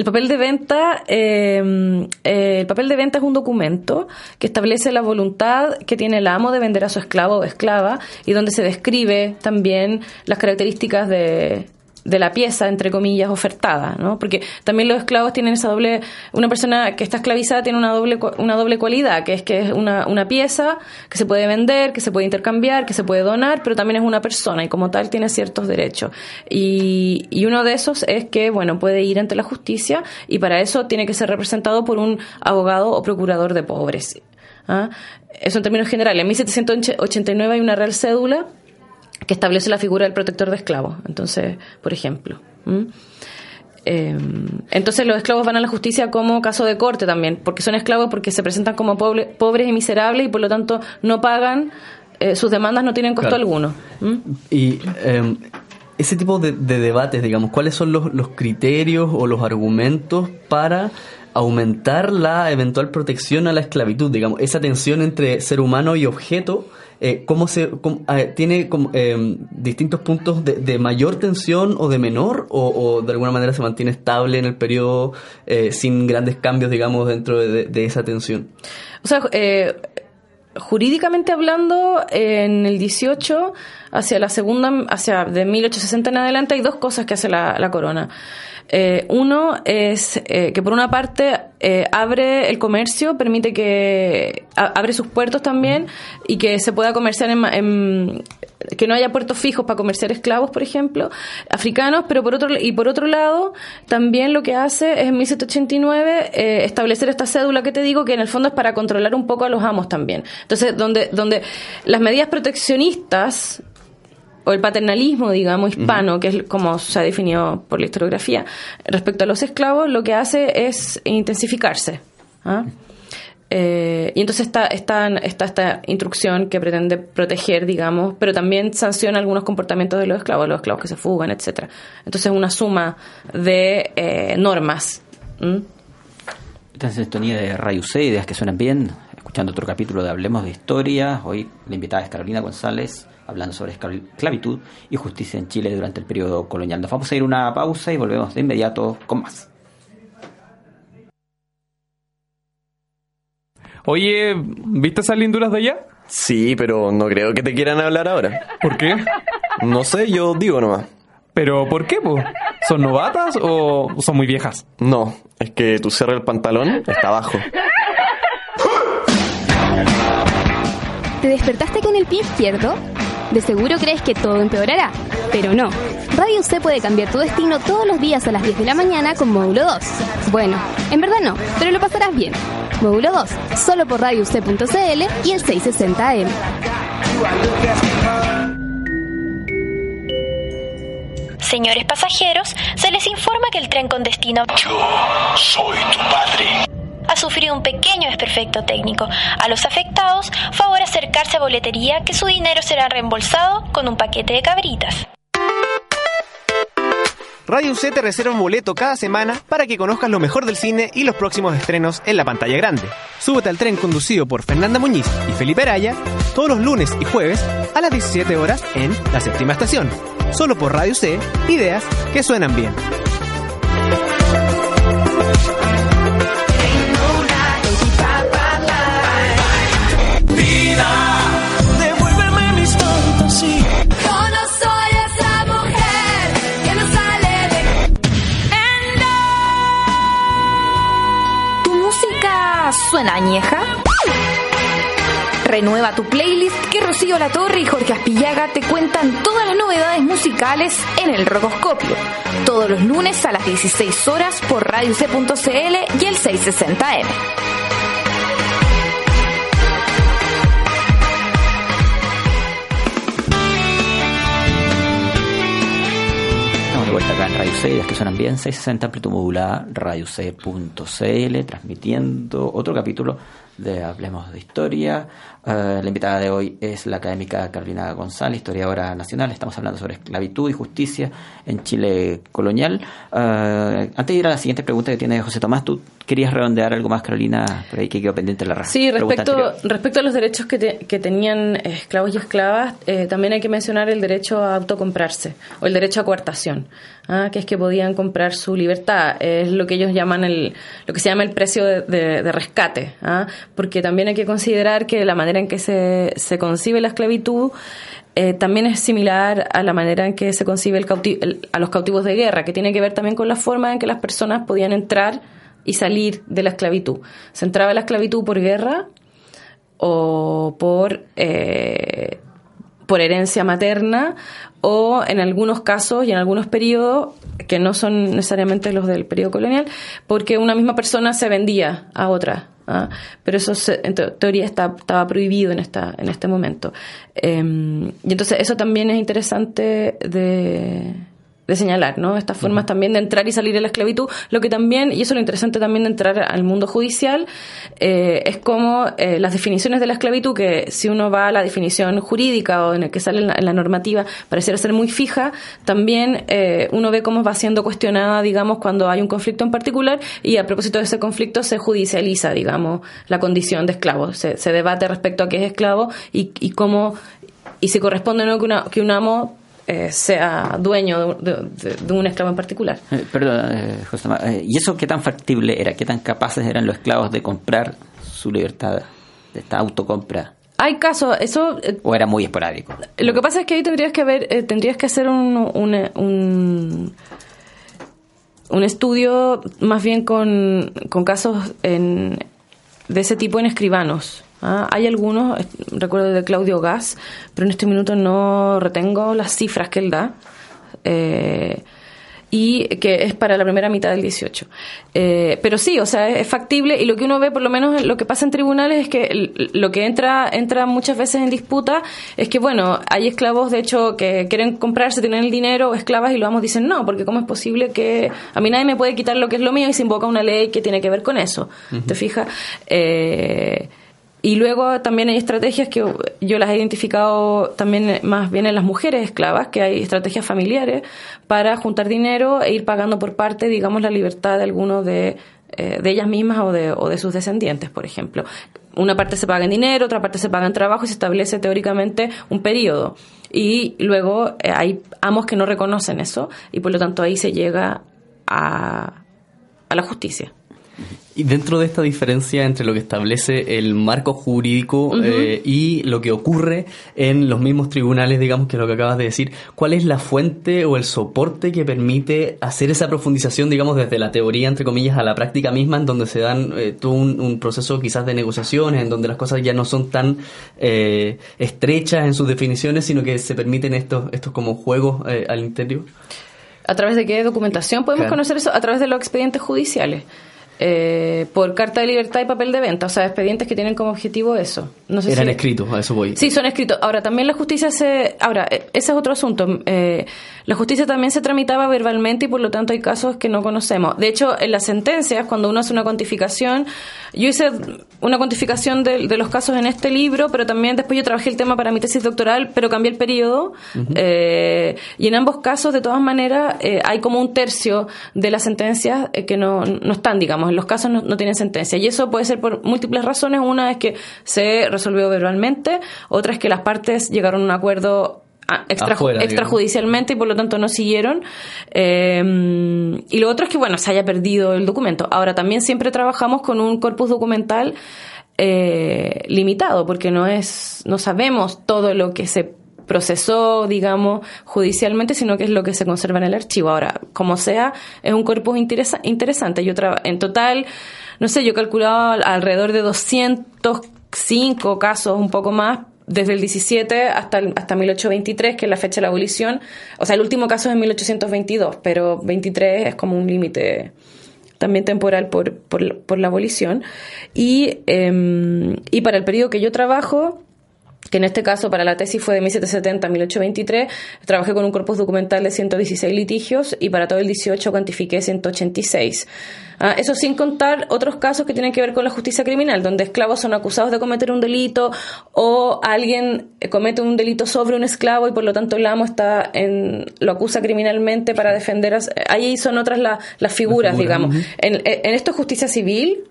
S3: El papel de venta, em, eh, el papel de venta es un documento que establece la voluntad que tiene el amo de vender a su esclavo o esclava y donde se describe también las características de, de la pieza, entre comillas, ofertada, ¿no? Porque también los esclavos tienen esa doble, una persona que está esclavizada tiene una doble, una doble cualidad, que es que es una, una pieza que se puede vender, que se puede intercambiar, que se puede donar, pero también es una persona y como tal tiene ciertos derechos. Y, y uno de esos es que, bueno, puede ir ante la justicia y para eso tiene que ser representado por un abogado o procurador de pobres. ¿ah? Eso en términos generales. En 1789 hay una real cédula que establece la figura del protector de esclavos. Entonces, por ejemplo. Em, entonces los esclavos van a la justicia como caso de corte también, porque son esclavos porque se presentan como pobres y miserables y por lo tanto no pagan, eh, sus demandas no tienen costo alguno.
S2: Y em, ese tipo de, de, debates, digamos, ¿cuáles son los, los criterios o los argumentos para aumentar la eventual protección a la esclavitud, digamos, esa tensión entre ser humano y objeto? eh, cómo se tiene eh, distintos puntos de, mayor tensión o de menor o, de alguna manera se mantiene estable en el periodo eh, sin grandes cambios digamos dentro de, esa tensión
S3: o sea jurídicamente hablando en el 18 hacia la segunda hacia de 1860 en adelante hay dos cosas que hace la corona eh, uno es eh, que por una parte eh, abre el comercio, permite que abre sus puertos también y que se pueda comerciar en, que no haya puertos fijos para comerciar esclavos, por ejemplo, africanos, pero por otro y por otro lado también lo que hace es en 1789 establecer esta cédula que te digo que en el fondo es para controlar un poco a los amos también. Entonces donde donde las medidas proteccionistas o el paternalismo, digamos, hispano, que es como se ha definido por la historiografía, respecto a los esclavos, lo que hace es intensificarse. ¿ah? Eh, y entonces está, está, está, esta instrucción que pretende proteger, digamos, pero también sanciona algunos comportamientos de los esclavos, los esclavos que se fugan, etcétera. Entonces es una suma de eh, normas.
S1: Esta es sintonía de Radio C, ideas que suenan bien. Escuchando otro capítulo de Hablemos de Historia. Hoy la invitada es Carolina González, hablando sobre esclavitud y justicia en Chile durante el periodo colonial. Nos vamos a ir una pausa y volvemos de inmediato con más.
S4: Oye, ¿viste esas linduras de allá?
S5: Sí, pero no creo que te quieran hablar ahora.
S4: ¿Por qué?
S5: No sé, yo digo nomás.
S4: ¿Pero por qué, po? ¿Son novatas o son muy viejas?
S5: No, es que tu cierre el pantalón está abajo.
S6: ¿Te despertaste con el pie izquierdo? De seguro crees que todo empeorará, pero no. Radio C puede cambiar tu destino todos los días a las 10 de la mañana con módulo 2. Bueno, en verdad no, pero lo pasarás bien. Módulo 2, solo por radioc.cl y el 660M.
S7: Señores pasajeros, se les informa que el tren con destino...
S8: Yo soy tu padre
S7: ha sufrido un pequeño desperfecto técnico. A los afectados, favor acercarse a boletería que su dinero será reembolsado con un paquete de cabritas.
S9: Radio UC te reserva un boleto cada semana para que conozcas lo mejor del cine y los próximos estrenos en la pantalla grande. Súbete al tren conducido por Fernanda Muñiz y Felipe Araya todos los lunes y jueves a las 17 horas en La Séptima Estación. Solo por Radio C, ideas que suenan bien.
S10: Añeja? Renueva tu playlist que Rocío La Torre y Jorge Aspillaga te cuentan todas las novedades musicales en el Rocoscopio. Todos los lunes a las 16 horas por Radio C.cl y el 660M.
S1: C, que suenan bien, 660 amplitud modulada, radioc.cl, transmitiendo otro capítulo de Hablemos de Historia. Eh, la invitada de hoy es la académica Carolina González, historiadora nacional. Estamos hablando sobre esclavitud y justicia en Chile colonial. Eh, antes de ir a la siguiente pregunta que tiene José Tomás, ¿tú querías redondear algo más, Carolina? Por ahí que quedó pendiente la razón.
S3: Sí, respecto, respecto a los derechos que, te- que tenían esclavos y esclavas, eh, también hay que mencionar el derecho a autocomprarse o el derecho a coartación, ¿ah? que es que podían comprar su libertad. Es lo que ellos llaman el, lo que se llama el precio de, de- de rescate, ¿ah? porque también hay que considerar que la manera en que se, se concibe la esclavitud eh, también es similar a la manera en que se concibe el cauti- el- a los cautivos de guerra, que tiene que ver también con la forma en que las personas podían entrar y salir de la esclavitud. Se entraba en la esclavitud por guerra o por, eh, por herencia materna o en algunos casos y en algunos periodos que no son necesariamente los del periodo colonial, porque una misma persona se vendía a otra. ¿ah? Pero eso se- en te- teoría está- estaba prohibido en, esta, en este momento. Em, y entonces eso también es interesante de, de señalar, ¿no? Estas formas también de entrar y salir de la esclavitud. Lo que también, y eso es lo interesante también de entrar al mundo judicial, eh, es como eh, las definiciones de la esclavitud, que si uno va a la definición jurídica o en el que sale en la, en la normativa, pareciera ser muy fija, también eh, uno ve cómo va siendo cuestionada, digamos, cuando hay un conflicto en particular y a propósito de ese conflicto se judicializa, digamos, la condición de esclavo. Se, se debate respecto a qué es esclavo y, y cómo, y si corresponde o no que, una, que un amo eh, sea dueño de, de- de un esclavo en particular.
S1: Eh, perdón, eh, José eh, ¿y eso qué tan factible era? ¿Qué tan capaces eran los esclavos de comprar su libertad, de esta autocompra?
S3: Hay casos, eso eh,
S1: ¿O era muy esporádico?
S3: Lo que pasa es que ahí tendrías que ver, eh, tendrías que hacer un, un, un, un estudio más bien con, con casos en, de ese tipo en escribanos. ¿Ah? Hay algunos, eh, recuerdo de Claudio Gas, pero en este minuto no retengo las cifras que él da. Eh, y que es para la primera mitad del 18. Eh, pero sí, o sea, es factible y lo que uno ve, por lo menos lo que pasa en tribunales, es que lo que entra, entra muchas veces en disputa es que, bueno, hay esclavos, de hecho, que quieren comprarse, tienen el dinero, o esclavas, y los amos dicen no, porque ¿cómo es posible que a mí nadie me puede quitar lo que es lo mío y se invoca una ley que tiene que ver con eso? ¿Te fijas? Eh, y luego también hay estrategias que yo las he identificado también más bien en las mujeres esclavas, que hay estrategias familiares para juntar dinero e ir pagando por parte, digamos, la libertad de algunos de, eh, de ellas mismas o de, o de sus descendientes, por ejemplo. Una parte se paga en dinero, otra parte se paga en trabajo y se establece teóricamente un periodo. Y luego eh, hay amos que no reconocen eso y por lo tanto ahí se llega a, a la justicia.
S2: Y dentro de esta diferencia entre lo que establece el marco jurídico eh, y lo que ocurre en los mismos tribunales, digamos que es lo que acabas de decir, ¿cuál es la fuente o el soporte que permite hacer esa profundización, digamos, desde la teoría, entre comillas, a la práctica misma, en donde se dan eh, todo un, un proceso quizás de negociaciones, en donde las cosas ya no son tan eh, estrechas en sus definiciones, sino que se permiten estos, estos como juegos eh, al interior?
S3: ¿A través de qué documentación podemos
S2: Claro.
S3: conocer eso? A través de los expedientes judiciales. Eh, por carta de libertad y papel de venta, o sea, expedientes que tienen como objetivo eso. No sé
S2: Eran
S3: si-
S2: escritos, a eso voy.
S3: Sí, son escritos. Ahora, también la justicia se... Ahora, eh, ese es otro asunto. Eh, la justicia también se tramitaba verbalmente y por lo tanto hay casos que no conocemos. De hecho, en las sentencias, cuando uno hace una cuantificación, yo hice una cuantificación de, de los casos en este libro, pero también después yo trabajé el tema para mi tesis doctoral, pero cambié el periodo. Eh, y en ambos casos, de todas maneras, eh, hay como un tercio de las sentencias eh, que no, no están, digamos, en los casos no, no tienen sentencia. Y eso puede ser por múltiples razones. Una es que se resolvió verbalmente, otra es que las partes llegaron a un acuerdo ah, extra-
S2: Afuera, digamos.
S3: extrajudicialmente y por lo tanto no siguieron. Eh, y lo otro es que, bueno, se haya perdido el documento. Ahora, también siempre trabajamos con un corpus documental eh, limitado, porque no es, no sabemos todo lo que se procesó, digamos, judicialmente, sino que es lo que se conserva en el archivo. Ahora, como sea, es un corpus interesa- interesante. Yo en total, no sé, yo al- alrededor de 205 casos, un poco más, desde el 17 hasta, hasta 1823, que es la fecha de la abolición. O sea, el último caso es en 1822, pero 23 es como un límite también temporal por, por, por la abolición. Y, eh, y para el periodo que yo trabajo, que en este caso para la tesis fue de 1770 a 1823, trabajé con un corpus documental de 116 litigios y para todo el 18 cuantifiqué 186. Ah, eso sin contar otros casos que tienen que ver con la justicia criminal, donde esclavos son acusados de cometer un delito o alguien comete un delito sobre un esclavo y por lo tanto el amo está en, lo acusa criminalmente para defender. a- ahí son otras la- las figuras, digamos. En, en esto es justicia civil,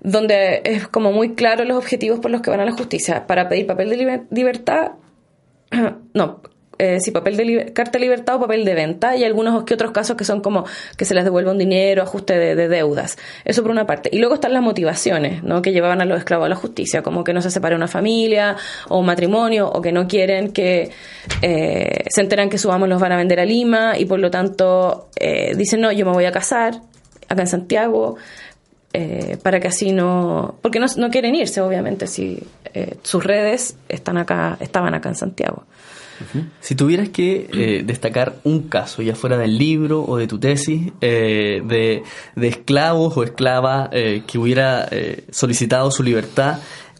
S3: donde es como muy claro los objetivos por los que van a la justicia. Para pedir papel de liber- libertad, no, eh, sí, papel de carta de libertad o papel de venta, y algunos que otros casos que son como que se les devuelva un dinero, ajuste de, de deudas. Eso por una parte. Y luego están las motivaciones, ¿no? Que llevaban a los esclavos a la justicia, como que no se separe una familia o un matrimonio, o que no quieren que eh, se enteran que su amo los van a vender a Lima y por lo tanto eh, dicen, no, yo me voy a casar acá en Santiago, eh, para que así no porque no, quieren irse obviamente si eh, sus redes están acá estaban acá en Santiago.
S2: Si tuvieras que eh, destacar un caso, ya fuera del libro o de tu tesis, eh, de, de esclavos o esclava que hubiera solicitado su libertad,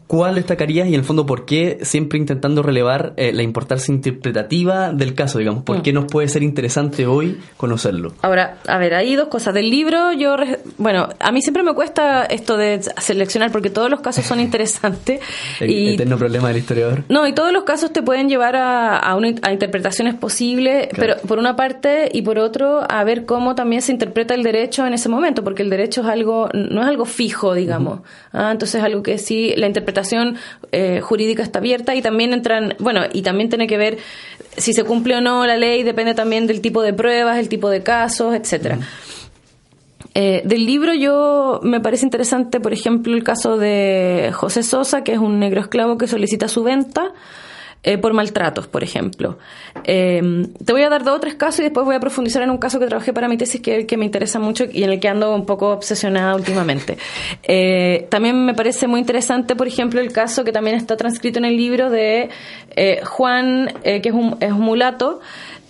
S2: ¿cuál destacarías y en el fondo por qué siempre intentando relevar eh, la importancia interpretativa del caso, digamos? ¿Por
S3: Mm.
S2: qué nos puede ser interesante hoy conocerlo?
S3: ahora a ver hay dos cosas del libro yo bueno a mí siempre me cuesta esto de seleccionar porque todos los casos son interesantes
S2: El
S3: y
S2: eterno problema del historiador.
S3: No, y todos los casos te pueden llevar a, a, una- a interpretaciones posibles,
S2: Claro.
S3: pero por una parte y por otro a ver cómo también se interpreta el derecho en ese momento, porque el derecho es algo, no es algo fijo, digamos. Ah, entonces es algo que sí, la interpretación eh, jurídica está abierta y también entran, bueno, y también tiene que ver si se cumple o no la ley, depende también del tipo de pruebas, el tipo de casos, etcétera. Eh, del libro yo me parece interesante, por ejemplo, el caso de José Sosa, que es un negro esclavo que solicita su venta eh, por maltratos, por ejemplo. Eh, te voy a dar dos o tres casos y después voy a profundizar en un caso que trabajé para mi tesis que, que me interesa mucho y en el que ando un poco obsesionada últimamente. Eh, también me parece muy interesante, por ejemplo, el caso que también está transcrito en el libro de Juan, que es un, es un mulato,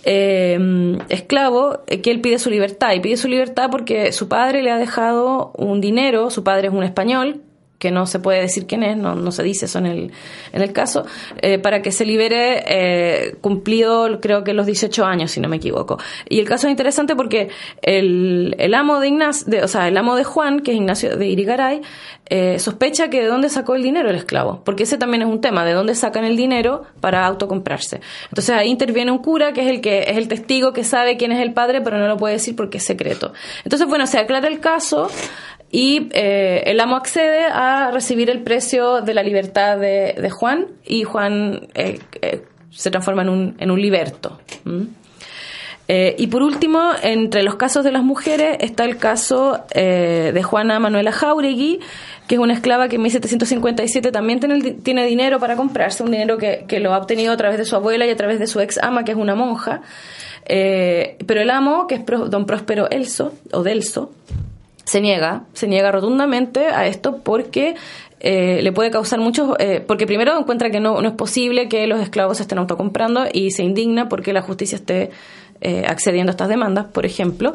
S3: eh, esclavo que él pide su libertad y pide su libertad porque su padre le ha dejado un dinero, su padre es un español que no se puede decir quién es, no, no se dice eso en el, en el caso, eh, para que se libere eh, cumplido creo que los 18 años, si no me equivoco. Y el caso es interesante porque el, el amo de Ignacio, de, o sea, el amo de Juan, que es Ignacio de Irigaray, eh, sospecha que de dónde sacó el dinero el esclavo, porque ese también es un tema, de dónde sacan el dinero para autocomprarse. Entonces ahí interviene un cura que es el que es el testigo que sabe quién es el padre, pero no lo puede decir porque es secreto. Entonces, bueno, se aclara el caso y eh, el amo accede a recibir el precio de la libertad de, Juan y Juan eh, eh, se transforma en un, en un liberto. ¿m? Eh, y por último, entre los casos de las mujeres está el caso de Juana Manuela Jauregui, que es una esclava que en 1757 también tiene, dinero para comprarse, un dinero que, que lo ha obtenido a través de su abuela y a través de su ex ama, que es una monja. Pero el amo, que es don Próspero Elso, o Delso, se niega, se niega rotundamente a esto porque eh, le puede causar muchos, eh, porque primero encuentra que no, no es posible que los esclavos se estén autocomprando y se indigna porque la justicia esté eh, accediendo a estas demandas, por ejemplo.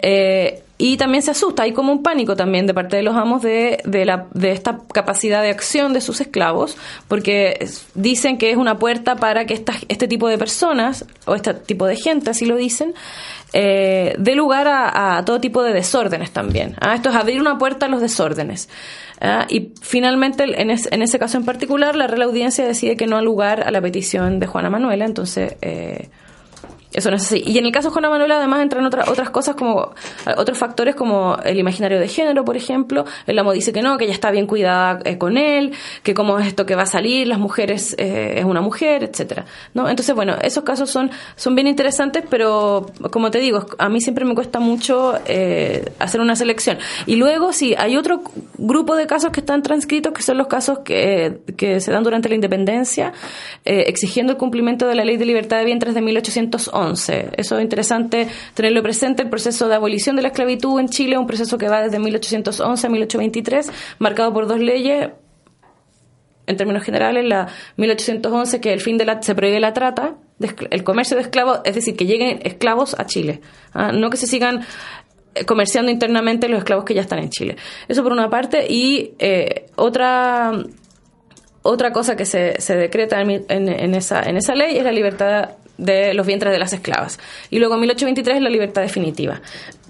S3: Eh, y también se asusta, hay como un pánico también de parte de los amos de, de, la, de esta capacidad de acción de sus esclavos, porque dicen que es una puerta para que estas, este tipo de personas, o este tipo de gente, así lo dicen, eh, lugar a, a todo tipo de desórdenes también. ¿ah? Esto es abrir una puerta a los desórdenes. ¿ah? Y finalmente, en, es- en ese caso en particular, la Real Audiencia decide que no da lugar a la petición de Juana Manuela, entonces... eh, eso no es así. Y en el caso de Juana Manuela, además, entran otra- otras cosas como eh, otros factores como el imaginario de género, por ejemplo. El amo dice que no, que ella está bien cuidada eh, con él, que cómo es esto que va a salir, las mujeres eh, es una mujer, etcétera. ¿no? Entonces, bueno, esos casos son, son bien interesantes, pero como te digo, a mí siempre me cuesta mucho eh, hacer una selección. Y luego, sí, hay otro grupo de casos que están transcritos, que son los casos que, que se dan durante la independencia, eh, exigiendo el cumplimiento de la Ley de Libertad de Vientres de 1811. Eso es interesante tenerlo presente. El proceso de abolición de la esclavitud en Chile un proceso que va desde 1811 a 1823, marcado por dos leyes. En términos generales, la 1811, que el fin de la, se prohíbe la trata, el comercio de esclavos, es decir, que lleguen esclavos a Chile. ¿ah? No que se sigan eh, comerciando internamente los esclavos que ya están en Chile. Eso por una parte. Y eh, otra otra cosa que se, se decreta en- en esa, en esa ley es la libertad de los vientres de las esclavas. Y luego en 1823 es la libertad definitiva.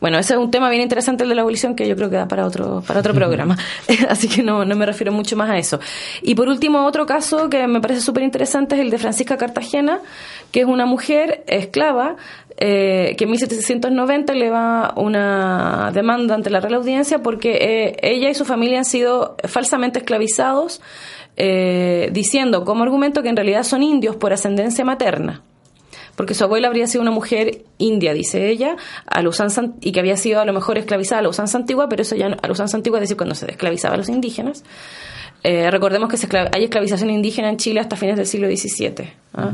S3: Bueno, ese es un tema bien interesante el de la abolición que yo creo que da para otro, para otro programa. Así que no, no me refiero mucho más a eso. Y por último, otro caso que me parece súper interesante es el de Francisca Cartagena, que es una mujer esclava eh, que en 1790 le va una demanda ante la Real Audiencia porque eh, ella y su familia han sido falsamente esclavizados eh, diciendo como argumento que en realidad son indios por ascendencia materna. Porque su abuela habría sido una mujer india, dice ella, a la usanza, y que había sido a lo mejor esclavizada a la usanza antigua, pero eso ya no- a la usanza antigua es decir, cuando se esclavizaba a los indígenas. Eh, recordemos que se esclav- hay esclavización indígena en Chile hasta fines del siglo XVII. ¿ah?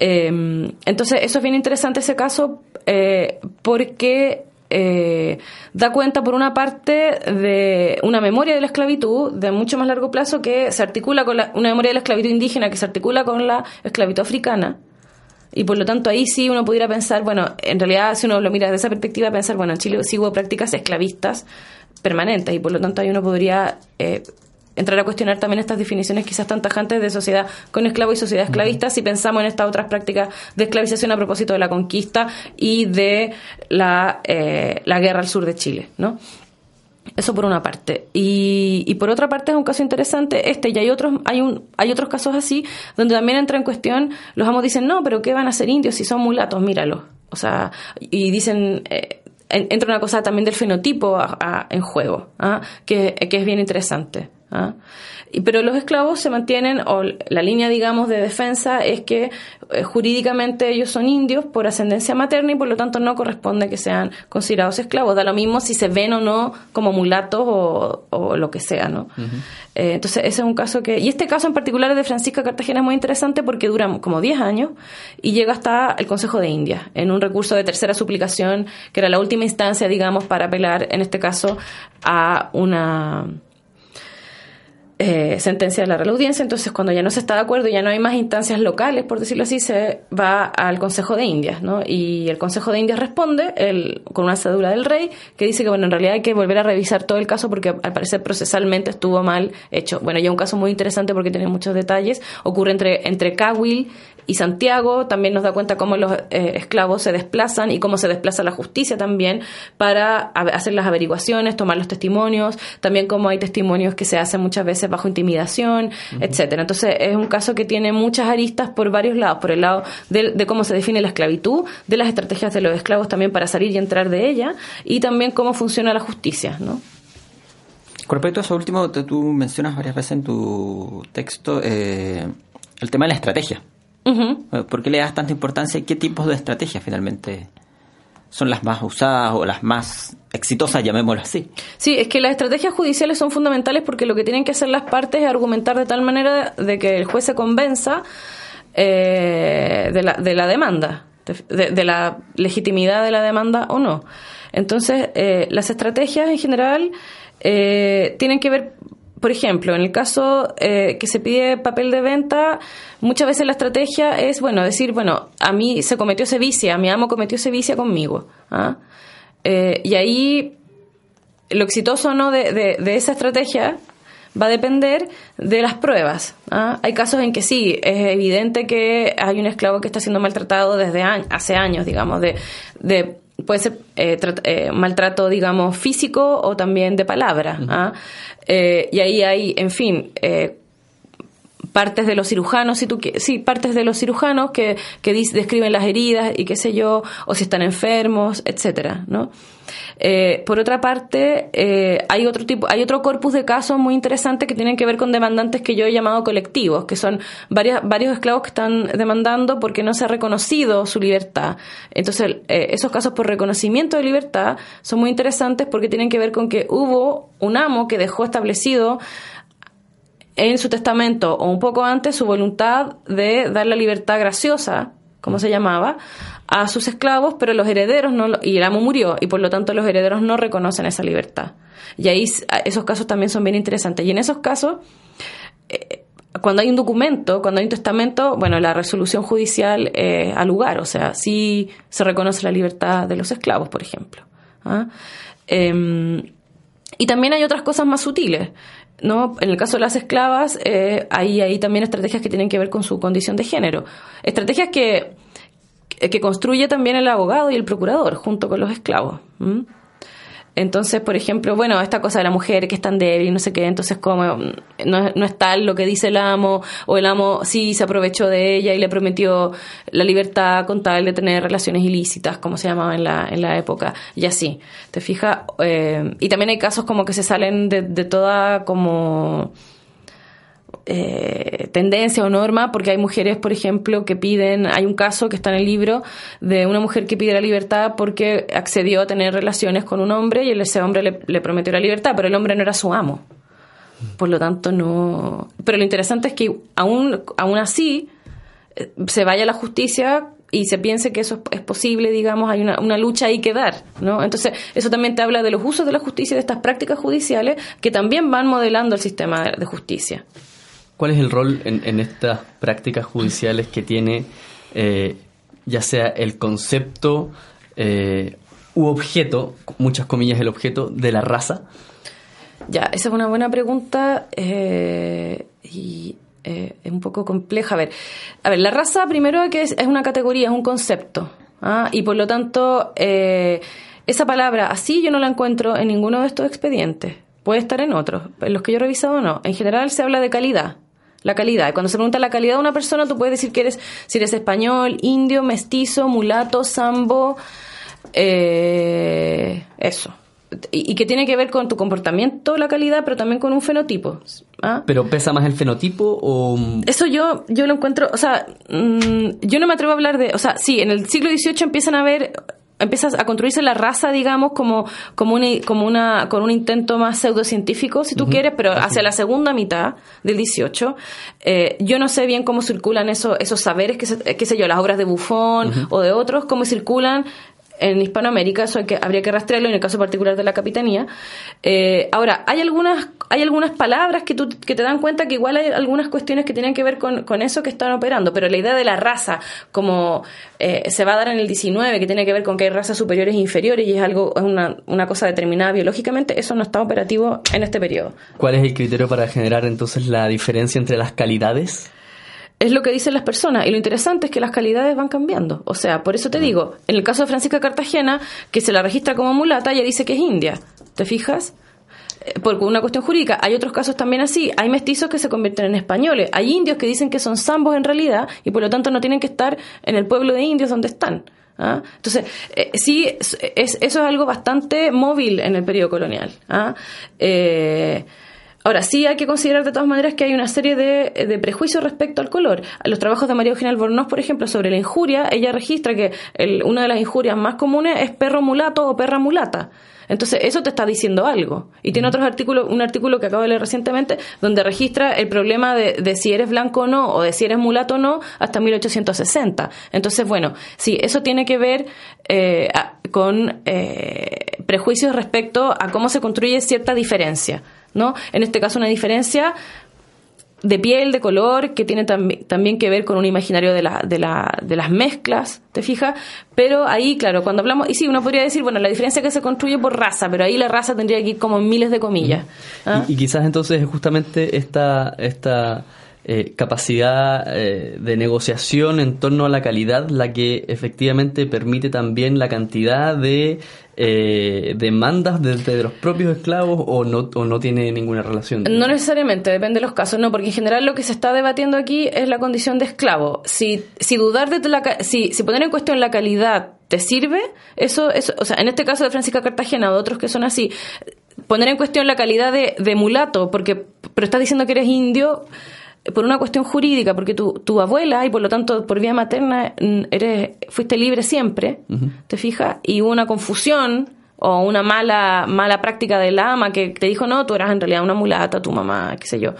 S3: Eh, entonces, eso es bien interesante ese caso eh, porque eh, da cuenta, por una parte, de una memoria de la esclavitud de mucho más largo plazo que se articula con la, una memoria de la esclavitud indígena que se articula con la esclavitud africana. Y por lo tanto ahí sí uno pudiera pensar, bueno, en realidad si uno lo mira desde esa perspectiva, pensar, bueno, en Chile sí hubo prácticas esclavistas permanentes y por lo tanto ahí uno podría eh, entrar a cuestionar también estas definiciones quizás tan tajantes de sociedad con esclavo y sociedad esclavista si pensamos en estas otras prácticas de esclavización a propósito de la conquista y de la, eh, la guerra al sur de Chile, ¿no? Eso por una parte. Y, y por otra parte es un caso interesante este, y hay otros, hay un, hay otros casos así, donde también entra en cuestión, los amos dicen, no, pero ¿qué van a ser indios si son mulatos? Míralos. O sea, y dicen, eh, en- entra una cosa también del fenotipo en juego, ¿ah? que, que es bien interesante. ¿Ah? Y, pero los esclavos se mantienen, o la línea, digamos, de defensa es que eh, jurídicamente ellos son indios por ascendencia materna y por lo tanto no corresponde que sean considerados esclavos. Da lo mismo si se ven o no como mulatos o, o lo que sea, ¿no? Eh, entonces, ese es un caso que... Y este caso en particular de Francisca Cartagena es muy interesante porque dura como 10 años y llega hasta el Consejo de Indias en un recurso de tercera suplicación que era la última instancia, digamos, para apelar, en este caso, a una eh, sentencia de la Real Audiencia, entonces cuando ya no se está de acuerdo y ya no hay más instancias locales, por decirlo así, se va al Consejo de Indias, ¿no? Y el Consejo de Indias responde el, con una cédula del rey que dice que, bueno, en realidad hay que volver a revisar todo el caso porque al parecer procesalmente estuvo mal hecho. Bueno, ya un caso muy interesante porque tiene muchos detalles. Ocurre entre, entre Cahuil y Santiago, también nos da cuenta cómo los eh, esclavos se desplazan y cómo se desplaza la justicia también para hacer las averiguaciones, tomar los testimonios, también cómo hay testimonios que se hacen muchas veces bajo intimidación, etcétera. Entonces es un caso que tiene muchas aristas por varios lados, por el lado de, de cómo se define la esclavitud, de las estrategias de los esclavos también para salir y entrar de ella y también cómo funciona la justicia, ¿no?
S1: Con respecto a eso último, te- tú mencionas varias veces en tu texto eh, el tema de la estrategia.
S3: Ujú.
S1: Eh, ¿Por qué le das tanta importancia y qué tipos de estrategias finalmente son las más usadas o las más exitosas, llamémoslo así?
S3: Sí, es que las estrategias judiciales son fundamentales porque lo que tienen que hacer las partes es argumentar de tal manera de que el juez se convenza eh, de, la, de la demanda, de, de la legitimidad de la demanda o no. Entonces, eh, las estrategias en general eh, tienen que ver por ejemplo, en el caso eh, que se pide papel de venta, muchas veces la estrategia es, bueno, decir, bueno, a mí se cometió ese mi amo cometió ese conmigo. ¿ah? Eh, y ahí lo exitoso o no de, de- esa estrategia va a depender de las pruebas. ¿ah? Hay casos en que sí, es evidente que hay un esclavo que está siendo maltratado desde hace años, digamos, de puede ser eh, eh, maltrato, digamos, físico o también de palabra. ¿ah? Eh, y ahí hay, en fin, eh, partes de los cirujanos, si tú sí, partes de los cirujanos que, que describen las heridas y qué sé yo, o si están enfermos, etcétera, ¿no? Eh, por otra parte, eh, hay otro tipo, hay otro corpus de casos muy interesantes que tienen que ver con demandantes que yo he llamado colectivos, que son varias, varios esclavos que están demandando porque no se ha reconocido su libertad. Entonces, eh, esos casos por reconocimiento de libertad son muy interesantes porque tienen que ver con que hubo un amo que dejó establecido en su testamento o un poco antes su voluntad de dar la libertad graciosa, como se llamaba, a sus esclavos, pero los herederos no lo- y el amo murió y por lo tanto los herederos no reconocen esa libertad. Y ahí s- a- esos casos también son bien interesantes. Y en esos casos eh, cuando hay un documento, cuando hay un testamento, bueno, la resolución judicial eh, al lugar, o sea, sí se reconoce la libertad de los esclavos, por ejemplo. ¿ah? Em, y también hay otras cosas más sutiles. ¿No? En el caso de las esclavas, eh, hay, hay también estrategias que tienen que ver con su condición de género. Estrategias que, que construye también el abogado y el procurador junto con los esclavos. Entonces, por ejemplo, bueno, esta cosa de la mujer que es tan débil, no sé qué, entonces como mm, no, no es tal lo que dice el amo, o el amo sí se aprovechó de ella y le prometió la libertad con tal de tener relaciones ilícitas, como se llamaba en la, en la época, y así, ¿te fijas? Eh, y también hay casos como que se salen de, de toda como eh, tendencia o norma, porque hay mujeres, por ejemplo, que piden, hay un caso que está en el libro de una mujer que pide la libertad porque accedió a tener relaciones con un hombre y ese hombre le, prometió la libertad, pero el hombre no era su amo. Por lo tanto, no. Pero lo interesante es que aún, aún así eh, se vaya a la justicia y se piense que eso es posible, digamos, hay una, una lucha ahí que dar, ¿no? Entonces, eso también te habla de los usos de la justicia, de estas prácticas judiciales que también van modelando el sistema de justicia.
S2: ¿Cuál es el rol en, estas prácticas judiciales que tiene eh, ya sea el concepto eh, u objeto, muchas comillas el objeto, de la raza?
S3: Ya, esa es una buena pregunta eh, y eh, es un poco compleja. A ver, a ver, la raza primero que es, es una categoría, es un concepto, ¿ah? y por lo tanto eh, esa palabra así yo no la encuentro en ninguno de estos expedientes. Puede estar en otros, en los que yo he revisado no. En general se habla de calidad. La calidad. Y cuando se pregunta la calidad de una persona, tú puedes decir que eres, si eres español, indio, mestizo, mulato, sambo, eh, eso. Y, y que tiene que ver con tu comportamiento, la calidad, pero también con un fenotipo. ¿ah?
S2: ¿Pero pesa más el fenotipo o...?
S3: Eso yo, yo lo encuentro, o sea, mm, yo no me atrevo a hablar de, o sea, sí, en el siglo XVIII empiezan a ver, empiezas a construirse la raza, digamos, como, como una, como una, con un intento más pseudocientífico, si tú quieres, pero
S11: Así.
S3: hacia la segunda mitad del XVIII, eh, yo no sé bien cómo circulan esos, esos saberes, que se- qué sé yo, las obras de Buffon o de otros, cómo circulan en Hispanoamérica, eso que, habría que rastrearlo en el caso particular de la capitanía. Eh, ahora, hay algunas, hay algunas palabras que, tú, que te dan cuenta que igual hay algunas cuestiones que tienen que ver con, con eso que están operando, pero la idea de la raza, como eh, se va a dar en el 19, que tiene que ver con que hay razas superiores e inferiores y es algo, es una, una cosa determinada biológicamente, eso no está operativo en este periodo.
S2: ¿Cuál es el criterio para generar entonces la diferencia entre las calidades?
S3: Es lo que dicen las personas. Y lo interesante es que las calidades van cambiando. O sea, por eso te digo, en el caso de Francisca Cartagena, que se la registra como mulata, ella dice que es india. ¿Te fijas? Eh, Por una cuestión jurídica. Hay otros casos también así. Hay mestizos que se convierten en españoles. Hay indios que dicen que son zambos en realidad y por lo tanto no tienen que estar en el pueblo de indios donde están. ¿ah? Entonces, eh, sí, es, es- eso es algo bastante móvil en el periodo colonial. ¿ah? Eh, Ahora, sí hay que considerar de todas maneras que hay una serie de, de prejuicios respecto al color. Los trabajos de María Eugenia Albornoz, por ejemplo, sobre la injuria, ella registra que el- una de las injurias más comunes es perro mulato o perra mulata. Entonces, eso te está diciendo algo. Y tiene otros artículos, un artículo que acabo de leer recientemente, donde registra el problema de, de si eres blanco o no, o de si eres mulato o no, hasta 1860. Entonces, bueno, sí, eso tiene que ver eh, con eh, prejuicios respecto a cómo se construye cierta diferencia. ¿No? En este caso una diferencia de piel, de color, que tiene tambi- también que ver con un imaginario de, la, de, la, de las mezclas, ¿te fijas? Pero ahí, claro, cuando hablamos, y sí, uno podría decir, bueno, la diferencia que se construye por raza, pero ahí la raza tendría que ir como en miles de comillas. ¿ah?
S2: Y, y quizás entonces es justamente esta, esta eh, capacidad eh, de negociación en torno a la calidad la que efectivamente permite también la cantidad de eh, demandas desde los propios esclavos o no, o no tiene ninguna relación.
S3: No necesariamente, depende de los casos, no, porque en general lo que se está debatiendo aquí es la condición de esclavo. Si, si dudar de la, si, si poner en cuestión la calidad te sirve, eso, eso, o sea, en este caso de Francisca Cartagena o de otros que son así, poner en cuestión la calidad de, de mulato, porque, pero estás diciendo que eres indio por una cuestión jurídica, porque tu, tu abuela y por lo tanto por vía materna mm, eres, fuiste libre siempre, ¿te fijas? Y hubo una confusión o una mala, mala práctica del ama que te dijo, no, tú eras en realidad una mulata, tu mamá, qué sé yo.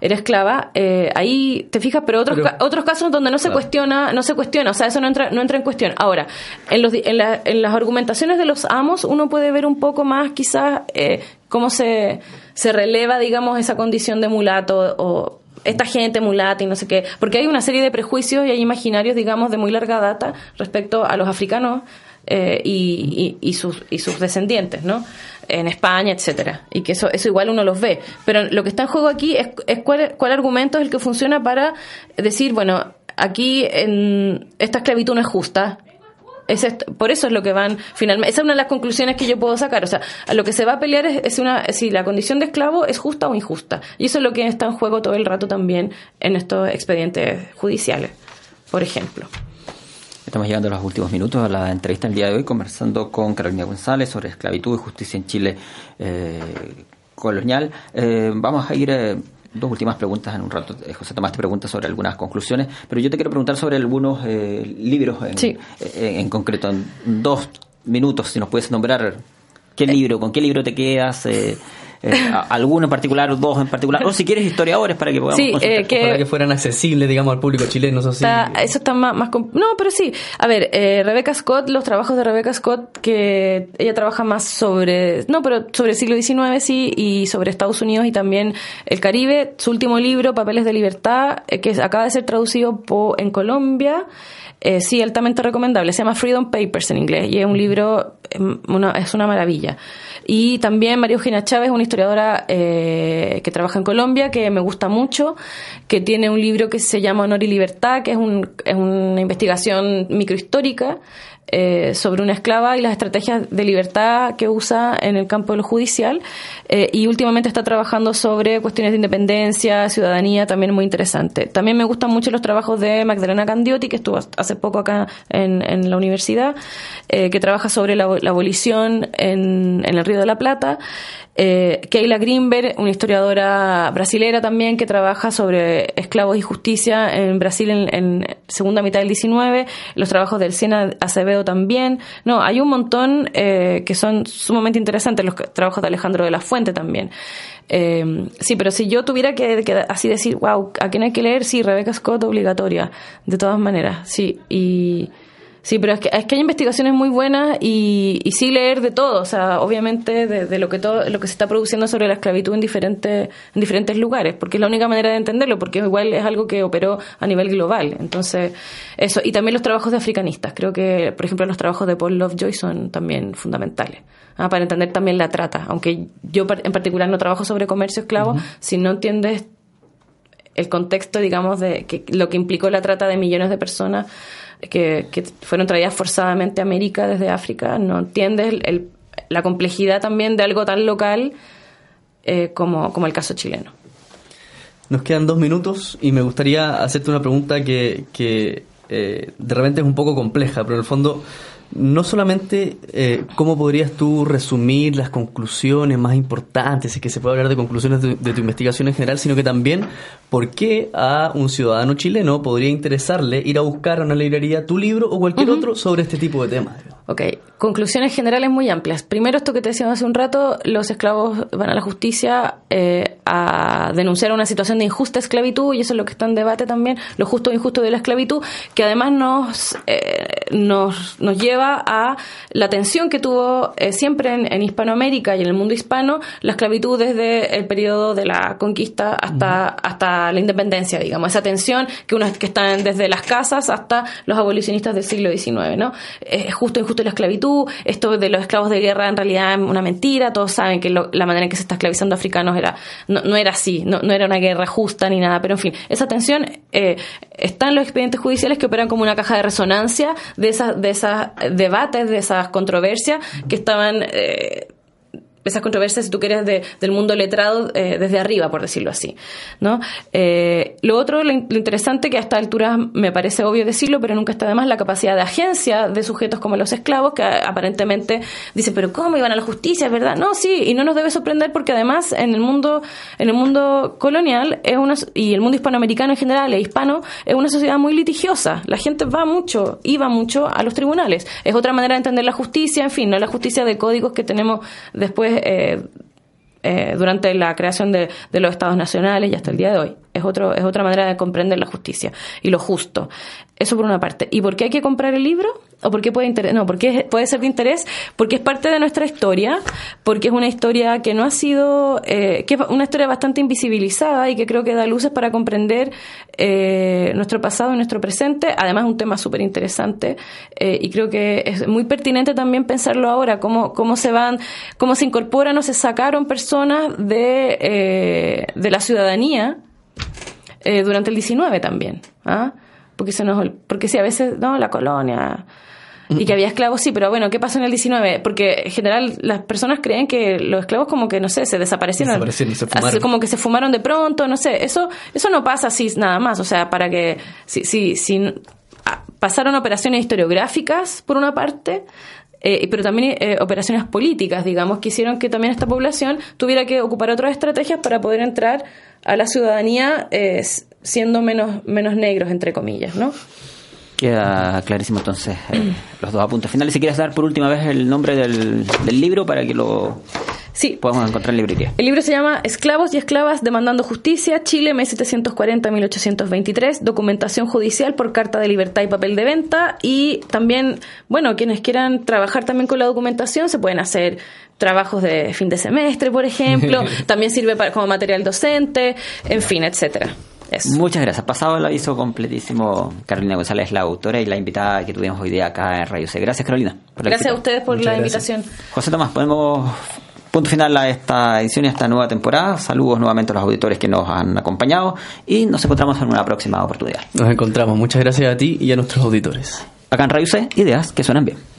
S3: Era esclava, eh, ahí te fijas, pero otros,
S2: Pero-
S3: otros casos donde no se
S2: Claro.
S3: cuestiona, no se cuestiona, o sea, eso no entra, no entra en cuestión. Ahora, en, los, en, la- en las argumentaciones de los amos, uno puede ver un poco más quizás eh, cómo se, se releva, digamos, esa condición de mulato o esta gente mulata y no sé qué, porque hay una serie de prejuicios y hay imaginarios, digamos, de muy larga data respecto a los africanos eh, y, y- y sus, y sus descendientes, ¿no? En España, etcétera. Y que eso, eso igual uno los ve. Pero lo que está en juego aquí es, es cuál, cuál argumento es el que funciona para decir, bueno, aquí en, esta esclavitud no es justa, por eso es lo que van finalmente. Esa es una de las conclusiones que yo puedo sacar. O sea, a lo que se va a pelear es, una si la condición de esclavo es justa o injusta. Y eso es lo que está en juego todo el rato también en estos expedientes judiciales, por ejemplo.
S1: Estamos llegando a los últimos minutos de la entrevista del día de hoy, conversando con Carolina González sobre esclavitud y justicia en Chile eh, colonial. Eh, vamos a ir eh, dos últimas preguntas en un rato. Eh, José Tomás te pregunta sobre algunas conclusiones, pero yo te quiero preguntar sobre algunos eh, libros en,
S3: Sí.
S1: eh, en concreto. En dos minutos, si nos puedes nombrar qué libro, con qué libro te quedas. Eh, eh, alguno en particular o dos en particular, o si quieres historiadores para que podamos
S3: Sí, eh, que-
S2: Ojalá que fueran accesibles, digamos, al público chileno, eso sí.
S3: Está- eso está más, más com- No, pero sí. A ver, eh, Rebecca Scott, los trabajos de Rebecca Scott, que ella trabaja más sobre. No, pero sobre el siglo XIX, sí, y sobre Estados Unidos y también el Caribe. Su último libro, Papeles de Libertad, eh, que acaba de ser traducido po- en Colombia. Eh, sí, altamente recomendable. Se llama Freedom Papers en inglés y es un libro, em, una- es una maravilla. Y también María Eugenia Chávez, una historiadora eh, que trabaja en Colombia, que me gusta mucho, que tiene un libro que se llama Honor y Libertad, que es, un- es una investigación microhistórica eh, sobre una esclava y las estrategias de libertad que usa en el campo de lo judicial. Eh, y últimamente está trabajando sobre cuestiones de independencia, ciudadanía, también muy interesante. También me gustan mucho los trabajos de Magdalena Candiotti, que estuvo hace poco acá en, en la universidad, eh, que trabaja sobre la, la abolición en, en el Río de la Plata. Eh, Keila Greenberg, una historiadora brasilera también que trabaja sobre esclavos y justicia en Brasil en, en segunda mitad del 19, los trabajos del Siena Acevedo también. No, hay un montón eh, que son sumamente interesantes, los trabajos de Alejandro de la Fuente también. Eh, sí, pero si yo tuviera que, que así decir, wow, ¿a quién hay que leer? Sí, Rebecca Scott obligatoria, de todas maneras, sí. Y sí, pero es que, es que hay investigaciones muy buenas y, y sí leer de todo, o sea, obviamente de, de lo que todo, lo que se está produciendo sobre la esclavitud en diferentes, en diferentes lugares, porque es la única manera de entenderlo, porque igual es algo que operó a nivel global. Entonces, eso, y también los trabajos de africanistas, creo que, por ejemplo, los trabajos de Paul Lovejoy son también fundamentales. ah, para entender también la trata, aunque yo en particular no trabajo sobre comercio esclavo, si no entiendes el contexto, digamos, de que, lo que implicó la trata de millones de personas que, fueron traídas forzadamente a América desde África, no entiendes el- la complejidad también de algo tan local eh, como, como el caso chileno.
S2: Nos quedan dos minutos y me gustaría hacerte una pregunta que, que eh, de repente es un poco compleja, pero en el fondo no solamente eh, cómo podrías tú resumir las conclusiones más importantes, es que se puede hablar de conclusiones de tu investigación en general, sino que también por qué a un ciudadano chileno podría interesarle ir a buscar a una librería tu libro o cualquier otro sobre este tipo de temas.
S3: Ok, conclusiones generales muy amplias. Primero, esto que te decíamos hace un rato, los esclavos van a la justicia eh, a denunciar una situación de injusta esclavitud, y eso es lo que está en debate también, lo justo o injusto de la esclavitud, que además nos, eh, nos, nos lleva lleva a la tensión que tuvo eh, siempre en, en Hispanoamérica y en el mundo hispano la esclavitud desde el periodo de la conquista hasta, hasta la independencia, digamos, esa tensión que unos que están desde las casas hasta los abolicionistas del siglo XIX, ¿no? Es justo injusto la esclavitud, esto de los esclavos de guerra en realidad es una mentira, todos saben que lo- la manera en que se está esclavizando a africanos era, no, no era así, no, no era una guerra justa ni nada, pero en fin, esa tensión eh, está en los expedientes judiciales que operan como una caja de resonancia de esas, de esas debates, de esas controversias que estaban eh, esas controversias, si tú quieres, de- del mundo letrado eh, desde arriba, por decirlo así. ¿no? Eh, lo otro, lo, in- lo interesante, que a esta altura me parece obvio decirlo, pero nunca está de más, la capacidad de agencia de sujetos como los esclavos, que a- aparentemente dicen, pero ¿cómo iban a la justicia? ¿Es verdad? No, sí, y no nos debe sorprender porque además en el mundo, en el mundo colonial es una, y el mundo hispanoamericano en general, e hispano, es una sociedad muy litigiosa. La gente va mucho, iba mucho a los tribunales. Es otra manera de entender la justicia, en fin, no la justicia de códigos que tenemos después eh, eh, durante la creación de, de los estados nacionales y hasta el día de hoy. Es, otro, es otra manera de comprender la justicia y lo justo. Eso por una parte. ¿Y por qué hay que comprar el libro? ¿O por qué puede, inter- no, porque puede ser de interés? Porque es parte de nuestra historia, porque es una historia que no ha sido, eh, que es una historia bastante invisibilizada y que creo que da luces para comprender eh, nuestro pasado y nuestro presente. Además, es un tema súper interesante eh, y creo que es muy pertinente también pensarlo ahora, cómo, cómo se van, cómo se incorporan o se sacaron personas de, eh, de la ciudadanía eh, durante el 19 también. ¿ah? Porque, se nos, porque sí, a veces, no, la colonia. Y que había esclavos, sí, pero bueno, ¿qué pasó en el 19? Porque en general las personas creen que los esclavos como que, no sé, se desaparecieron.
S2: Desaparecieron, se fumaron.
S3: Como que se fumaron de pronto, no sé. Eso, eso no pasa así nada más. O sea, para que, si, si, si pasaron operaciones historiográficas, por una parte, eh, pero también eh, operaciones políticas, digamos, que hicieron que también esta población tuviera que ocupar otras estrategias para poder entrar a la ciudadanía eh, siendo menos, menos negros, entre comillas, ¿no?
S1: Queda clarísimo entonces eh, los dos apuntes finales. Si quieres dar por última vez el nombre del, del libro para que lo
S3: sí.
S1: podamos encontrar en librería.
S3: El libro se llama Esclavos y Esclavas demandando justicia, Chile 1740-1823, documentación judicial por carta de libertad y papel de venta y también, bueno, quienes quieran trabajar también con la documentación se pueden hacer trabajos de fin de semestre, por ejemplo, también sirve para, como material docente, en fin, etcétera.
S1: Muchas gracias. Pasado el aviso completísimo, Carolina González, la autora y la invitada que tuvimos hoy día acá en Radio C. Gracias, Carolina.
S3: Gracias a ustedes por la invitación.
S1: José Tomás, ponemos punto final a esta edición y a esta nueva temporada. Saludos nuevamente a los auditores que nos han acompañado y nos encontramos en una próxima oportunidad.
S2: Nos encontramos. Muchas gracias a ti y a nuestros auditores.
S1: Acá en Radio C, ideas que suenan bien.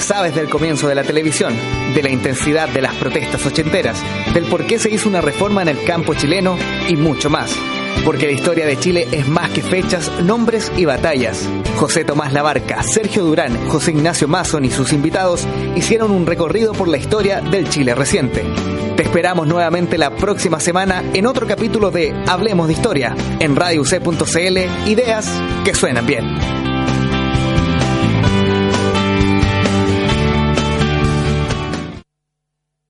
S12: Sabes del comienzo de la televisión, de la intensidad de las protestas ochenteras, del por qué se hizo una reforma en el campo chileno y mucho más. Porque la historia de Chile es más que fechas, nombres y batallas. José Tomás Labarca, Sergio Durán, José Ignacio Mason y sus invitados hicieron un recorrido por la historia del Chile reciente. Te esperamos nuevamente la próxima semana en otro capítulo de Hablemos de Historia en radioc.cl, ideas que suenan bien.